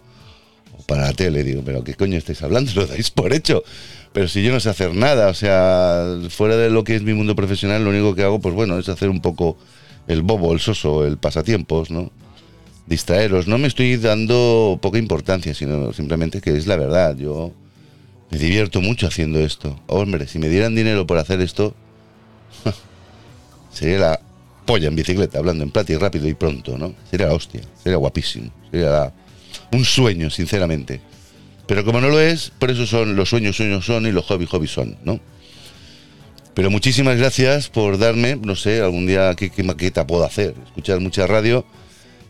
o para la tele. Digo, pero ¿qué coño estáis hablando? Lo dais por hecho. Pero si yo no sé hacer nada, o sea, fuera de lo que es mi mundo profesional, lo único que hago, pues bueno, es hacer un poco el bobo, el soso, el pasatiempos, ¿no? Distraeros. No me estoy dando poca importancia, sino simplemente que es la verdad. Yo me divierto mucho haciendo esto. Hombre, si me dieran dinero por hacer esto, sería la polla en bicicleta, hablando en plata y rápido y pronto, ¿no? Sería la hostia, sería guapísimo, sería la- un sueño, sinceramente. Pero como no lo es, por eso son los sueños, sueños son y los hobbies, hobbies son, ¿no? Pero muchísimas gracias por darme, no sé, algún día qué, qué maqueta puedo hacer. Escuchar mucha radio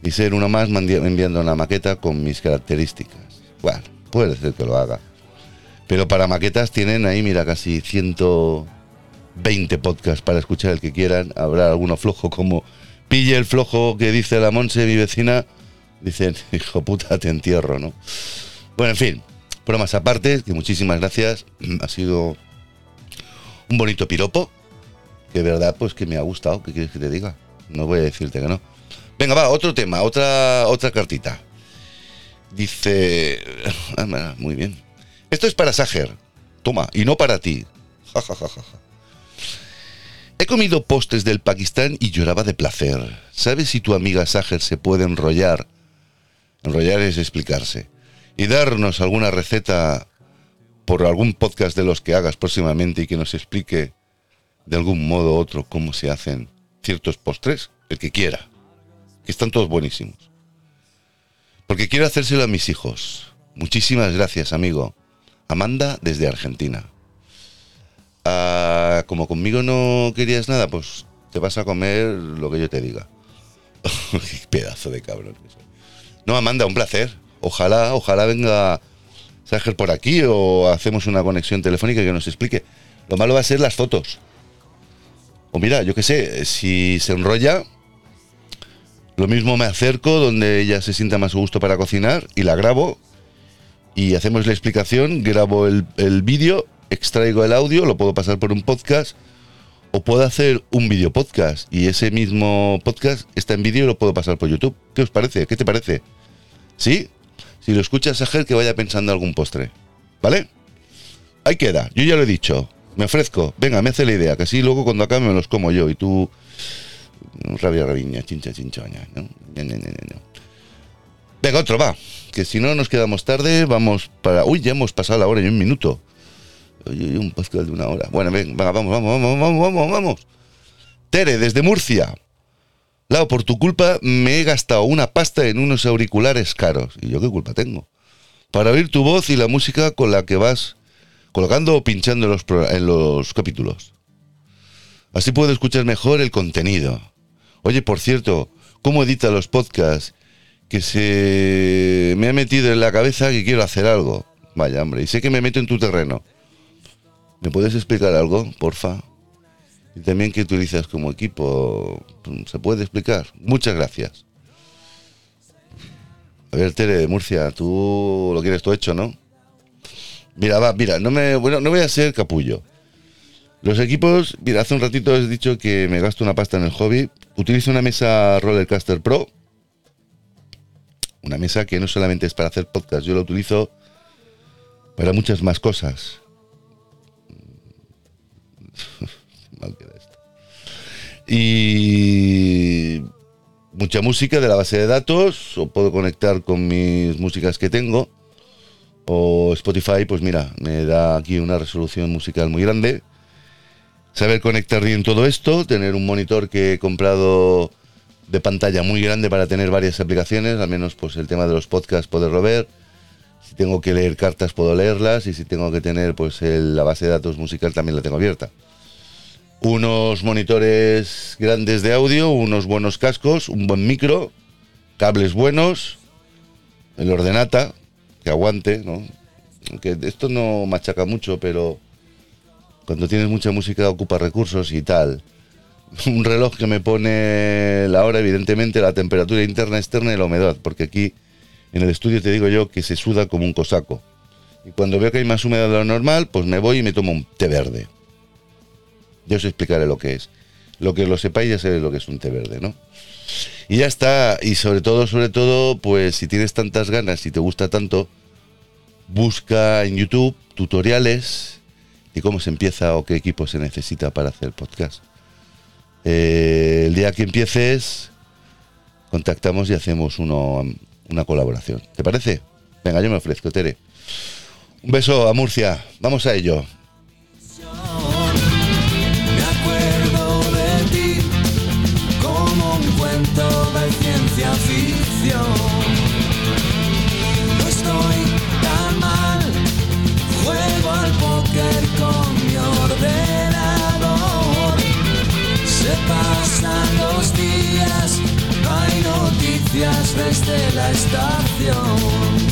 y ser uno más enviando una maqueta con mis características. Bueno, puede ser que lo haga. Pero para maquetas tienen ahí, mira, casi 120 podcasts para escuchar el que quieran. Habrá alguno flojo como pille el flojo que dice la Monse, mi vecina. Dicen, hijo puta, te entierro, ¿no? Bueno, en fin, bromas aparte, que muchísimas gracias. Ha sido un bonito piropo. Que de verdad, pues que me ha gustado. ¿Qué quieres que te diga? No voy a decirte que no. Venga, va, otro tema, otra, otra cartita. Dice. ah, muy bien. Esto es para Sager. Toma, y no para ti. He comido postres del Pakistán y lloraba de placer. ¿Sabes si tu amiga Sager se puede enrollar? Enrollar es explicarse. Y darnos alguna receta por algún podcast de los que hagas próximamente y que nos explique de algún modo u otro cómo se hacen ciertos postres, el que quiera, que están todos buenísimos. Porque quiero hacérselo a mis hijos. Muchísimas gracias, amigo. Amanda desde Argentina. Ah, como conmigo no querías nada, pues te vas a comer lo que yo te diga. Pedazo de cabrón. No, Amanda, un placer. Ojalá, ojalá venga Sager por aquí o hacemos una conexión telefónica que nos explique. Lo malo va a ser las fotos. O mira, yo qué sé, si se enrolla, lo mismo me acerco donde ella se sienta más a gusto para cocinar y la grabo y hacemos la explicación, grabo el, el vídeo, extraigo el audio, lo puedo pasar por un podcast o puedo hacer un video podcast y ese mismo podcast está en vídeo y lo puedo pasar por YouTube. ¿Qué os parece? ¿Qué te parece? ¿Sí? Si lo escuchas, Sager, que vaya pensando algún postre. ¿Vale? Ahí queda, yo ya lo he dicho. Me ofrezco. Venga, me hace la idea, que así luego cuando acabe me los como yo y tú. Rabia, rabiña, chincha, chinchoña. ¿no? Ña, ña. Venga, otro, va. Que si no nos quedamos tarde, vamos para. Uy, ya hemos pasado la hora y un minuto. Un pascal de una hora. Bueno, venga, vamos, vamos, vamos, vamos, vamos, vamos. Tere, desde Murcia. Lau, por tu culpa me he gastado una pasta en unos auriculares caros. ¿Y yo qué culpa tengo? Para oír tu voz y la música con la que vas colocando o pinchando en los, en los capítulos. Así puedo escuchar mejor el contenido. Oye, por cierto, ¿cómo edita los podcasts? Que se me ha metido en la cabeza que quiero hacer algo. Vaya, hombre, y sé que me meto en tu terreno. ¿Me puedes explicar algo, porfa? Y también qué utilizas como equipo. ¿Se puede explicar? Muchas gracias. A ver, Tere Murcia, tú lo quieres todo hecho, ¿no? Mira, va, mira, no me, bueno, no voy a ser capullo. Los equipos, mira, hace un ratito has dicho que me gasto una pasta en el hobby. Utilizo una mesa Rollercaster Pro. Una mesa que no solamente es para hacer podcast, yo la utilizo para muchas más cosas. Mal queda esto. Y mucha música de la base de datos, o puedo conectar con mis músicas que tengo, o Spotify, pues mira, me da aquí una resolución musical muy grande. Saber conectar bien todo esto, tener un monitor que he comprado de pantalla muy grande para tener varias aplicaciones, al menos pues el tema de los podcasts poderlo ver. Si tengo que leer cartas puedo leerlas y si tengo que tener pues la base de datos musical también la tengo abierta unos monitores grandes de audio, unos buenos cascos, un buen micro, cables buenos, el ordenata, que aguante, ¿no? Que esto no machaca mucho, pero cuando tienes mucha música ocupa recursos y tal. Un reloj que me pone la hora, evidentemente, la temperatura interna, externa y la humedad, porque aquí en el estudio te digo yo que se suda como un cosaco. Y cuando veo que hay más humedad de lo normal, pues me voy y me tomo un té verde. Yo os explicaré lo que es. Lo que lo sepáis ya sabéis lo que es un té verde, ¿no? Y ya está. Y sobre todo, sobre todo, pues si tienes tantas ganas y te gusta tanto, busca en YouTube tutoriales de cómo se empieza o qué equipo se necesita para hacer podcast. Eh, el día que empieces, contactamos y hacemos uno, una colaboración. ¿Te parece? Venga, yo me ofrezco, Tere. Un beso a Murcia. Vamos a ello. Me acuerdo de ti como un cuento de ciencia. Desde la estación.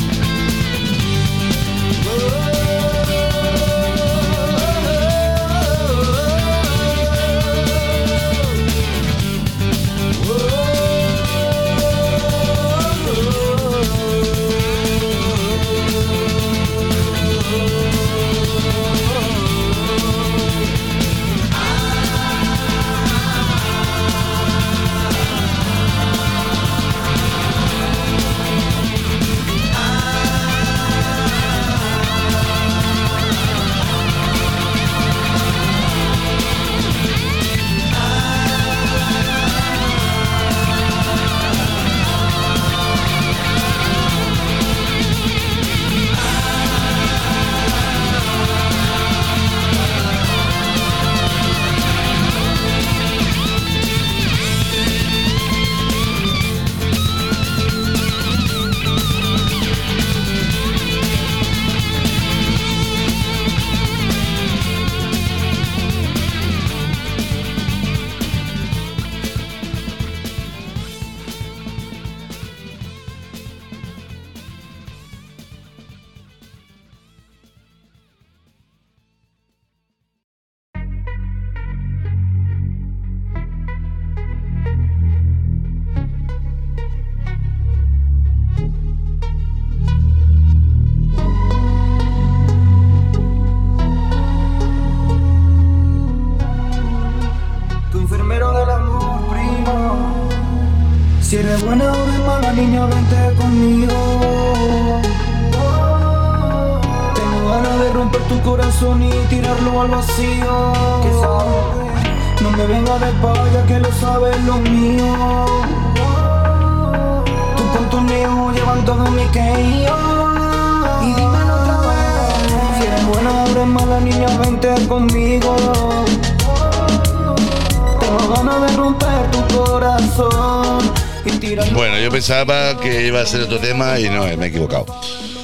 pensaba que iba a ser otro tema y no, eh, me he equivocado.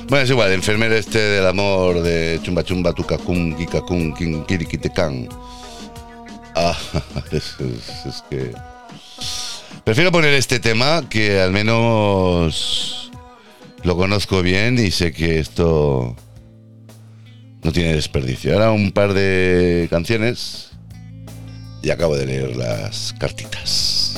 Bueno, es igual, enfermero este del amor de chumba chumba tucacum, kikacum, kirikitecan. Ah, es, es. Prefiero poner este tema que al menos lo conozco bien y sé que esto no tiene desperdicio. Ahora un par de canciones y acabo de leer las cartitas.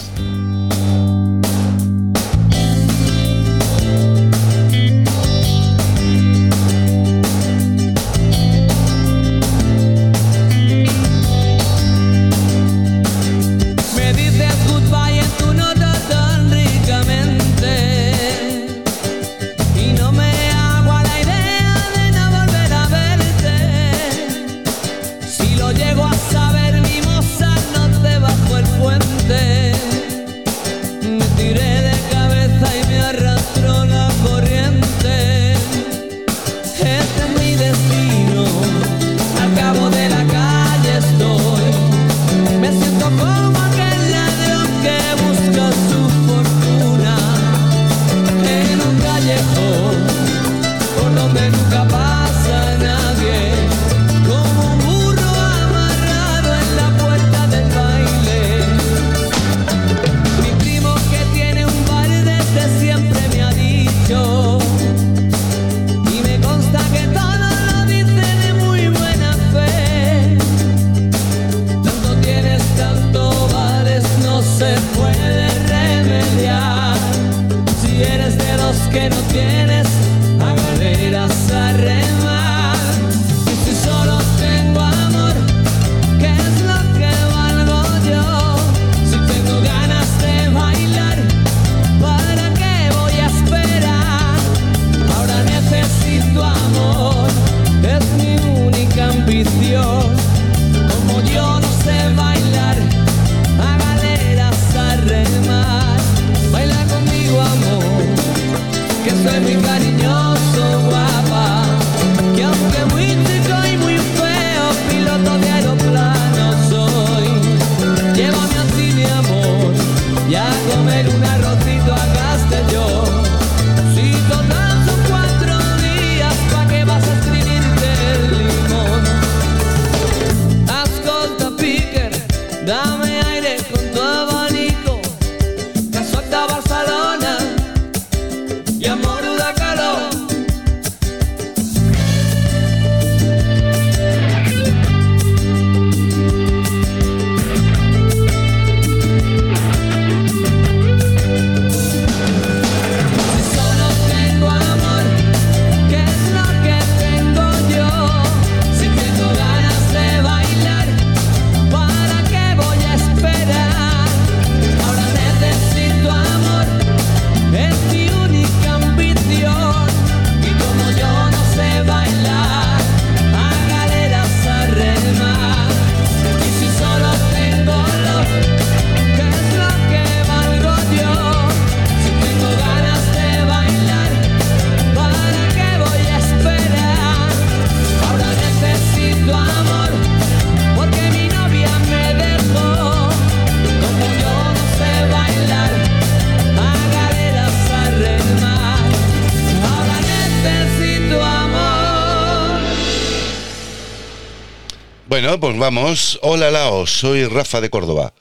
Bueno, pues vamos. Hola Lao, soy Rafa de Córdoba.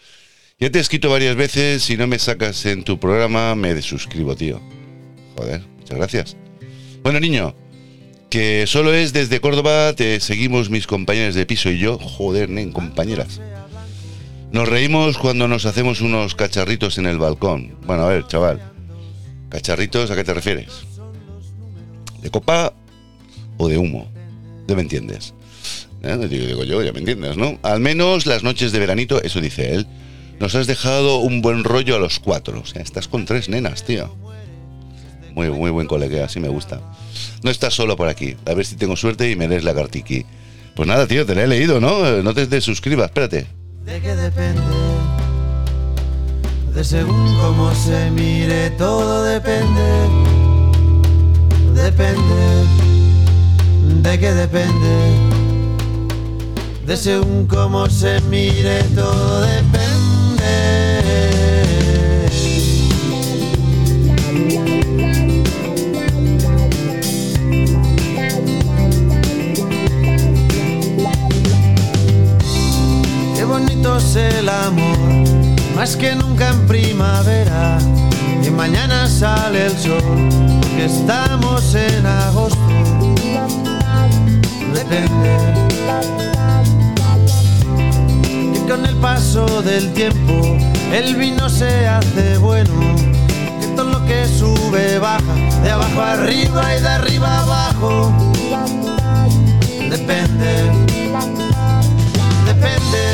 Ya te he escrito varias veces, si no me sacas en tu programa, me desuscribo, tío. Joder, muchas gracias. Bueno, niño, que solo es desde Córdoba, te seguimos mis compañeras de piso y yo. Joder, nen, compañeras. Nos reímos cuando nos hacemos unos cacharritos en el balcón. Bueno, a ver, chaval. ¿Cacharritos a qué te refieres? ¿De copa o de humo? ¿Te me entiendes? ¿eh? digo, yo, ya me entiendes, ¿no? Al menos las noches de veranito, eso dice él, nos has dejado un buen rollo a los cuatro. O sea, estás con tres nenas, tío. Muy, muy buen colega, así me gusta. No estás solo por aquí. A ver si tengo suerte y me lees la cartiqui. Pues nada, tío, te la he leído, ¿no? No te, te suscribas, espérate. ¿De qué depende? De según cómo se mire, todo depende. Depende. ¿De qué depende? De según cómo se mire, todo depende. Qué bonito es el amor, más que nunca en primavera. Y mañana sale el sol, que estamos en agosto. Depende. Con el paso del tiempo, el vino se hace bueno. Que todo lo que sube baja, de abajo arriba y de arriba abajo. Depende depende,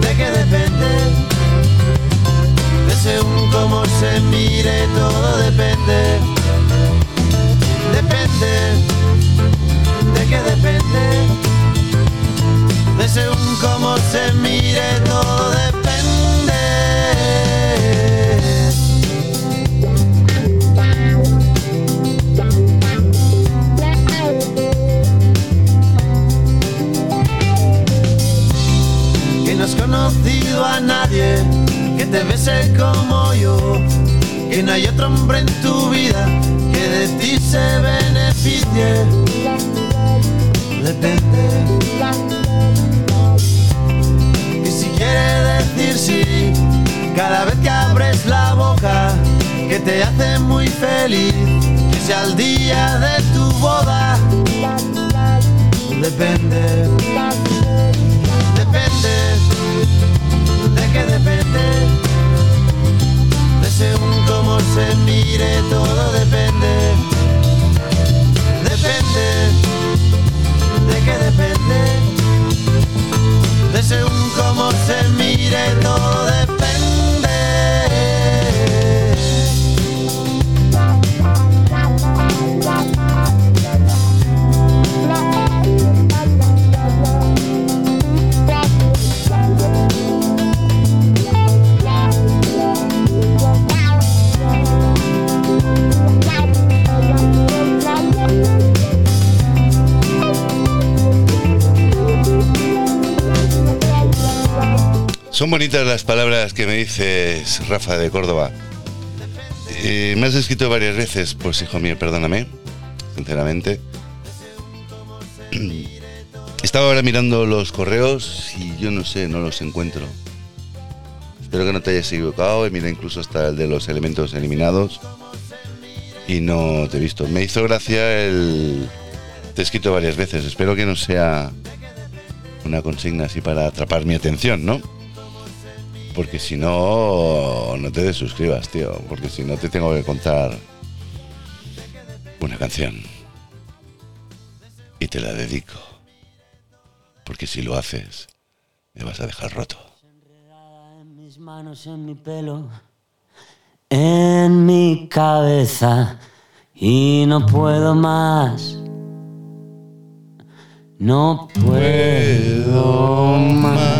de qué depende, de según cómo se mire, todo depende, depende, de qué depende, de según cómo se mire, todo depende. no has conocido a nadie que te bese como yo, que no hay otro hombre en tu vida que de ti se beneficie. Depende. Quiere decir sí, cada vez que abres la boca, que te hace muy feliz, que sea el día de tu boda. Depende. Depende, de qué depende, de según cómo se mire, todo depende, depende, de qué depende, de según cómo se mire, todo depende. Son bonitas las palabras que me dices, Rafa de Córdoba. Me has escrito varias veces, pues hijo mío, perdóname, sinceramente. Estaba ahora mirando los correos y yo no sé, no los encuentro. Espero que no te hayas equivocado. He mirado incluso hasta el de los elementos eliminados y no te he visto. Me hizo gracia el... Te he escrito varias veces. Espero que no sea una consigna así para atrapar mi atención, ¿no? Porque si no, no te desuscribas, tío. Porque si no, te tengo que contar una canción. Y te la dedico. Porque si lo haces, me vas a dejar roto. En mis manos, en mi pelo, en mi cabeza y no puedo más. No puedo más.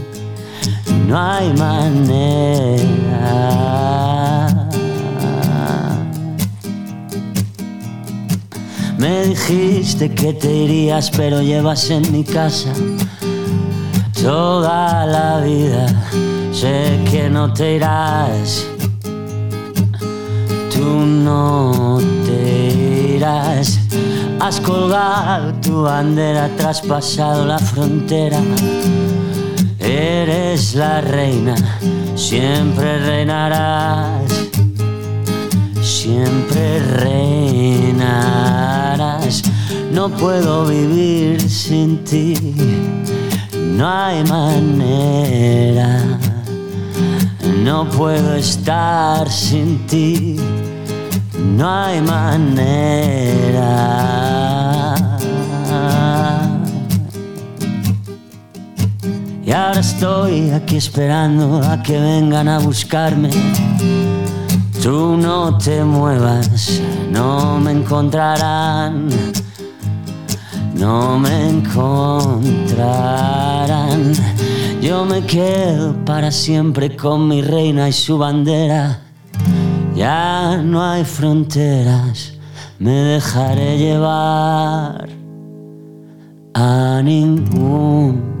no hay manera. Me dijiste que te irías, pero llevas en mi casa toda la vida. Sé que no te irás, tú no te irás. Has colgado tu bandera, traspasado la frontera. Eres la reina, siempre reinarás, siempre reinarás. no puedo vivir sin ti. No hay manera, no puedo estar sin ti. No hay manera. Y ahora estoy aquí esperando a que vengan a buscarme. Tú no te muevas, no me encontrarán. No me encontrarán. Yo me quedo para siempre con mi reina y su bandera. Ya no hay fronteras, me dejaré llevar a ningún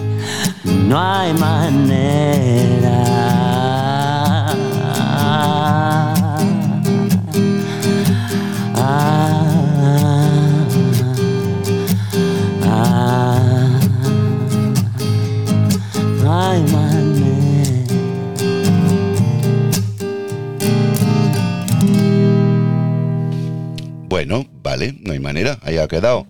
no hay manera. No hay manera. Bueno, vale, no hay manera, ahí ha quedado.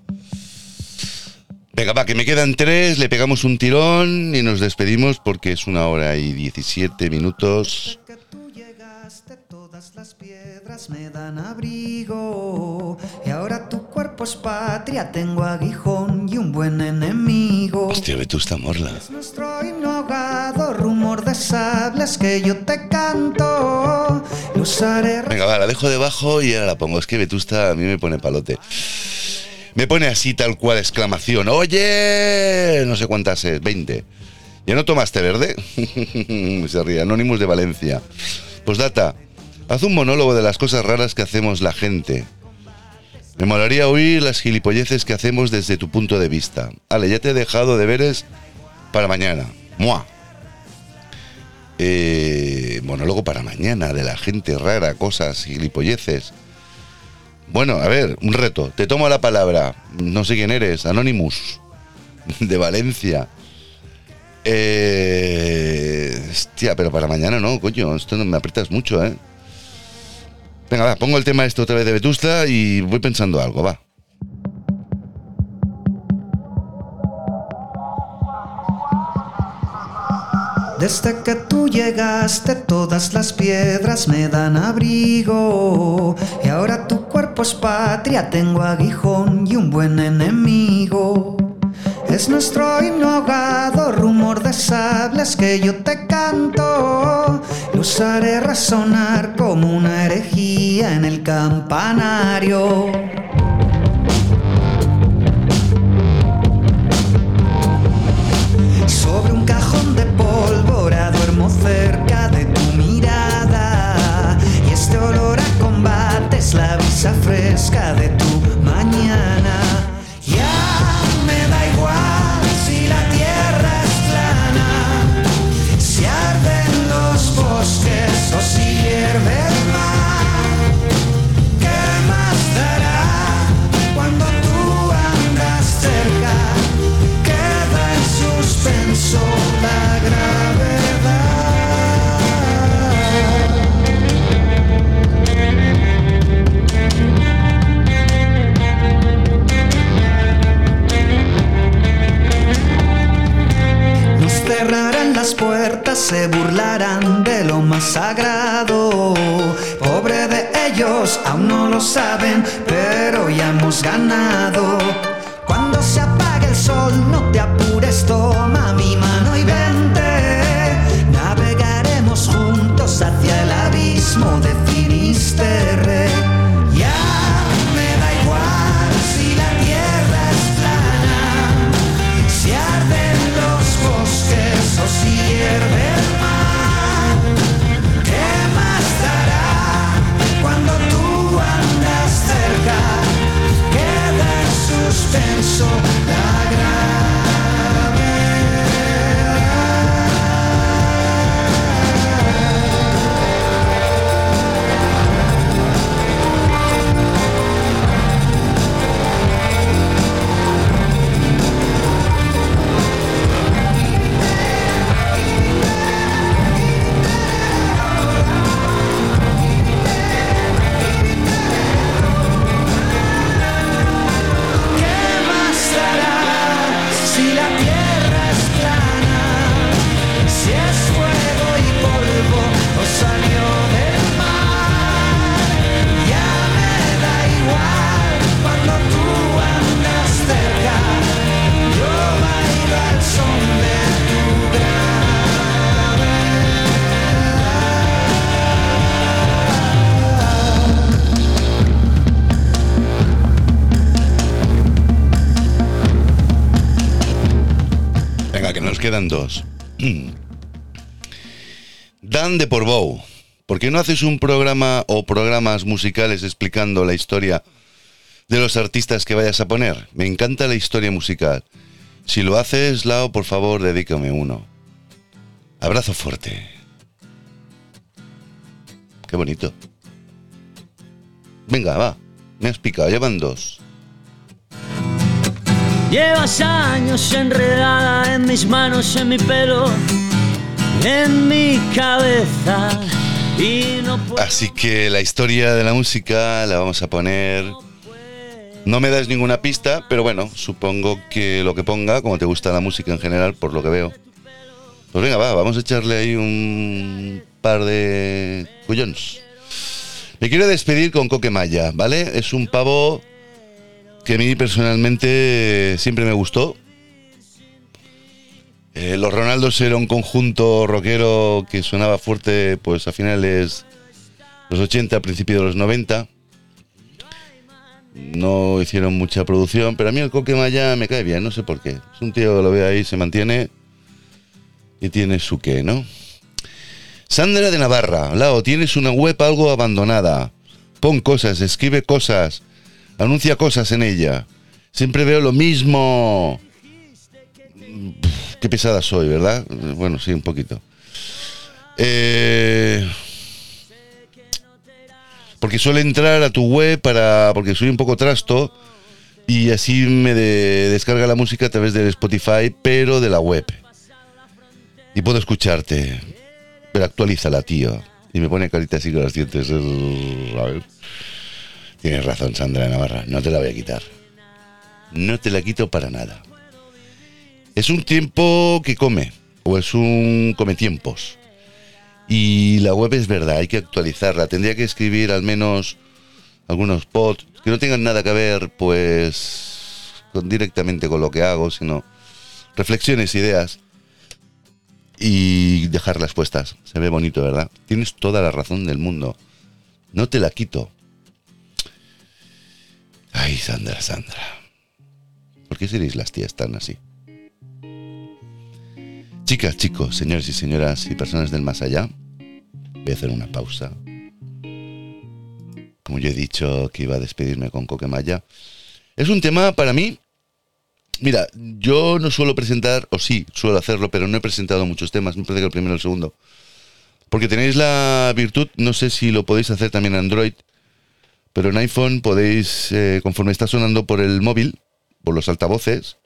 Venga, va, que me quedan tres, le pegamos un tirón y nos despedimos porque es una hora y 17 minutos. que tú llegaste, todas las piedras me dan abrigo. Y ahora tu cuerpo es patria, tengo aguijón y un buen enemigo. Hostia, Vetusta Morla. Es nuestro himno ahogado, rumor de sables que yo te canto. Lo usaré Venga, va, la dejo debajo y ahora la pongo. Es que Vetusta a mí me pone palote. Me pone así tal cual, exclamación. Oye, no sé cuántas es, 20. ¿Ya no tomaste verde? Se ríe, Anónimos de Valencia. Pues data, haz un monólogo de las cosas raras que hacemos la gente. Me molaría oír las gilipolleces que hacemos desde tu punto de vista. Ale, ya te he dejado deberes para mañana. ¡Mua! Eh, monólogo para mañana de la gente rara, cosas, gilipolleces. Bueno, a ver, un reto. Te tomo la palabra. No sé quién eres. Anonymous. De Valencia. Eh, hostia, pero para mañana no, coño. Esto no me aprietas mucho, ¿eh? Venga, va, pongo el tema este otra vez de Vetusta y voy pensando algo, va. Desde que tú llegaste todas las piedras me dan abrigo. Y ahora tu cuerpo es patria, tengo aguijón y un buen enemigo. Es nuestro himno ahogado, rumor de sables que yo te canto. Lo usaré resonar como una herejía en el campanario se burlarán de lo más sagrado. Pobre de ellos, aún no lo saben, pero ya hemos ganado. Cuando se apague el sol, no te apures, toma mi mano y vente. Navegaremos juntos hacia el abismo de Finisterre. so loud. Quedan dos. Dan de Portbou. ¿Por qué no haces un programa o programas musicales explicando la historia de los artistas que vayas a poner? Me encanta la historia musical. Si lo haces, Lao, por favor, dedícame uno. Abrazo fuerte. Qué bonito. Venga, va. Me has picado, llevan dos. Llevas años enredada en mis manos, en mi pelo, en mi cabeza. Y no puedo. Así que la historia de la música la vamos a poner. No me das ninguna pista, pero bueno, supongo que lo que ponga, como te gusta la música en general, por lo que veo. Pues venga, va, vamos a echarle ahí un par de cuyons. Me quiero despedir con Coque Maya, ¿vale? Es un pavo que a mí personalmente siempre me gustó. Eh, los Ronaldos era un conjunto rockero que sonaba fuerte pues a finales los 80, a principios de los 90. No hicieron mucha producción, pero a mí el Coque Maya me cae bien, no sé por qué. Es un tío que lo veo ahí, se mantiene y tiene su qué, ¿no? Sandra de Navarra, Lao, tienes una web algo abandonada. Pon cosas, escribe cosas, anuncia cosas en ella. Siempre veo lo mismo. Qué pesada soy, ¿verdad? Bueno, sí, un poquito. Eh, porque suele entrar a tu web para. porque soy un poco trasto. Y así me de- descarga la música a través del Spotify, pero de la web. Y puedo escucharte. Pero actualízala, tío. Y me pone carita así con los dientes. A ver. Tienes razón, Sandra Navarra. No te la voy a quitar. No te la quito para nada. Es un tiempo que come. O es un come tiempos. Y la web es verdad, hay que actualizarla. Tendría que escribir al menos algunos posts que no tengan nada que ver, pues, directamente con lo que hago, sino reflexiones, ideas y dejarlas puestas. Se ve bonito, ¿verdad? Tienes toda la razón del mundo. No te la quito. Ay, Sandra, Sandra. ¿Por qué seréis las tías tan así? Chicas, chicos, señores y señoras y personas del más allá, voy a hacer una pausa. Como yo he dicho que iba a despedirme con Coquemaya. Es un tema para mí. Mira, yo no suelo presentar, o sí, suelo hacerlo, pero no he presentado muchos temas. Me parece que el primero y el segundo. Porque tenéis la virtud, no sé si lo podéis hacer también Android, pero en iPhone podéis, eh, conforme está sonando por el móvil, por los altavoces,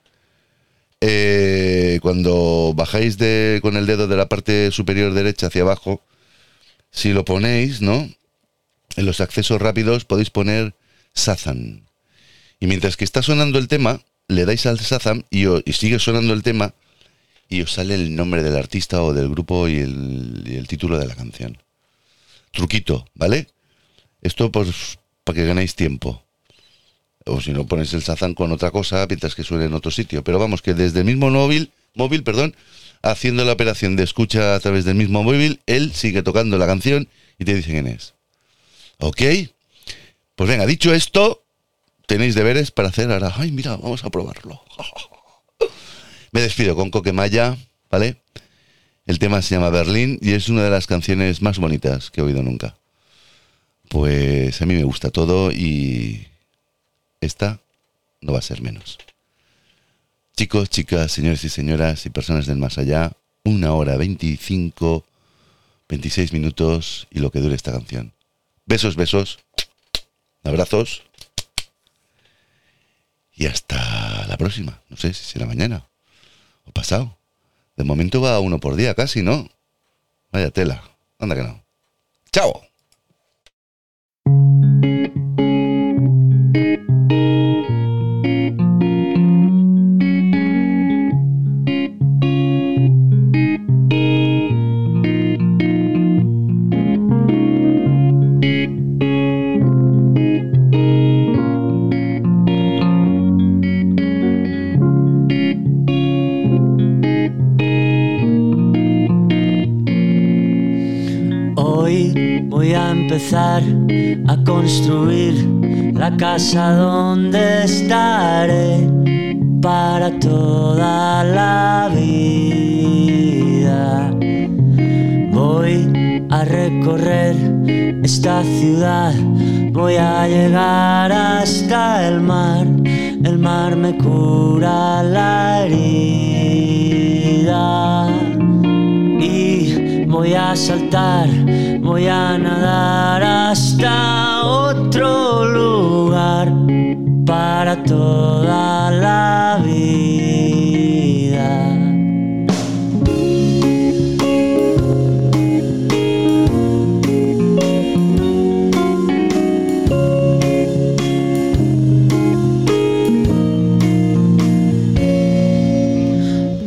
eh, cuando bajáis de, con el dedo de la parte superior derecha hacia abajo, si lo ponéis, ¿no? En los accesos rápidos podéis poner Sazan. Y mientras que está sonando el tema, le dais al o- y sigue sonando el tema y os sale el nombre del artista o del grupo y el, y el título de la canción. Truquito, ¿vale? Esto pues para que ganéis tiempo. O si no pones el Sazam con otra cosa mientras que suene en otro sitio. Pero vamos, que desde el mismo móvil, móvil, perdón, haciendo la operación de escucha a través del mismo móvil, él sigue tocando la canción y te dice quién es. ¿Ok? Pues venga, dicho esto, tenéis deberes para hacer ahora. Ay, mira, vamos a probarlo. Me despido con Coquemaya, ¿vale? El tema se llama Berlín y es una de las canciones más bonitas que he oído nunca. Pues a mí me gusta todo y esta no va a ser menos. Chicos, chicas, señores y señoras y personas del más allá, una hora 25, 26 minutos y lo que dure esta canción. Besos, besos, abrazos y hasta la próxima. No sé si será mañana o pasado. De momento va uno por día casi, ¿no? Vaya tela. Anda que no. Chao. Hoy voy a empezar a construir la casa donde estaré. para toda la vida. Voy a recorrer esta ciudad, voy a llegar hasta el mar. El mar me cura la herida. Voy a saltar, voy a nadar hasta otro lugar para toda la vida.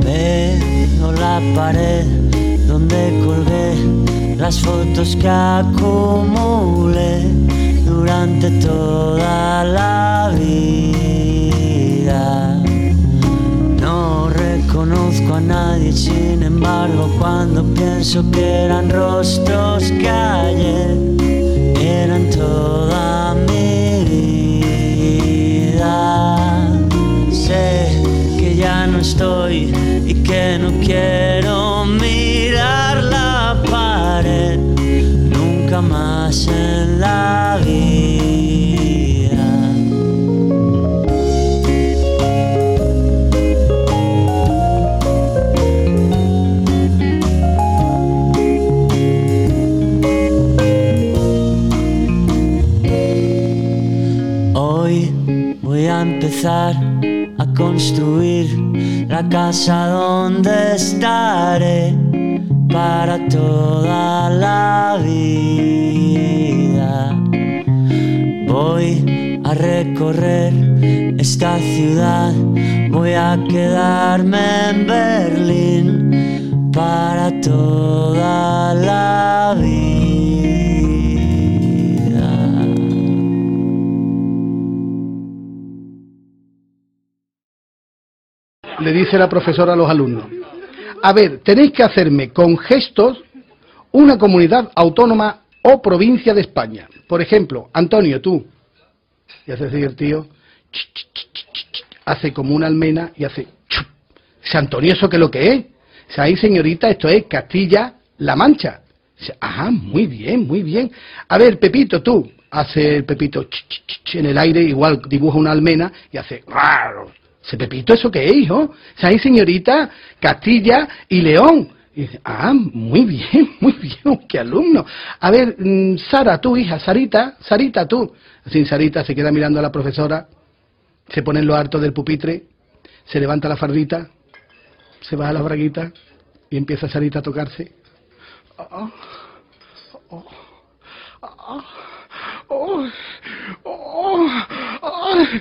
Veo la pared donde las fotos que acumulé durante toda la vida. No reconozco a nadie, sin embargo, cuando pienso que eran rostros que ayer eran toda mi vida. Sé que ya no estoy y que no quiero nunca más en la vida. Hoy voy a empezar a construir la casa donde estaré para toda la vida. Voy a recorrer esta ciudad, voy a quedarme en Berlín para toda la vida. le dice la profesora a los alumnos. A ver, tenéis que hacerme con gestos una comunidad autónoma o provincia de España. Por ejemplo, Antonio, tú. Y hace así el tío, hace como una almena y hace... Dice, Antonio, ¿eso qué es lo que es? Ahí, señorita, esto es Castilla-La Mancha. Dice, ajá, muy bien, muy bien. A ver, Pepito, tú. Hace el Pepito en el aire, igual dibuja una almena y hace... "Rar". Dice, Pepito, ¿eso qué es, hijo? Ahí, señorita, Castilla y León. Y dice, ah, muy bien, muy bien, qué alumno. A ver, mm, Sara, tú, hija, Sarita, Sarita, tú. Así, Sarita se queda mirando a la profesora, se pone en lo harto del pupitre, se levanta la fardita, se baja la braguita y empieza Sarita a tocarse. Ah, oh, ah, oh, oh, ay,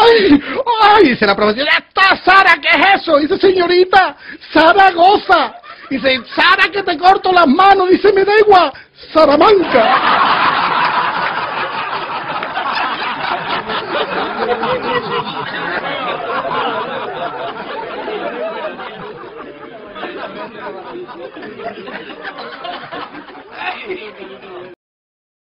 ay, ay, dice la profesora, ya Sara, ¿qué es eso? Dice, señorita, Sara goza. Dice, Sara, que te corto las manos. Dice, me da igual, Salamanca. Sí.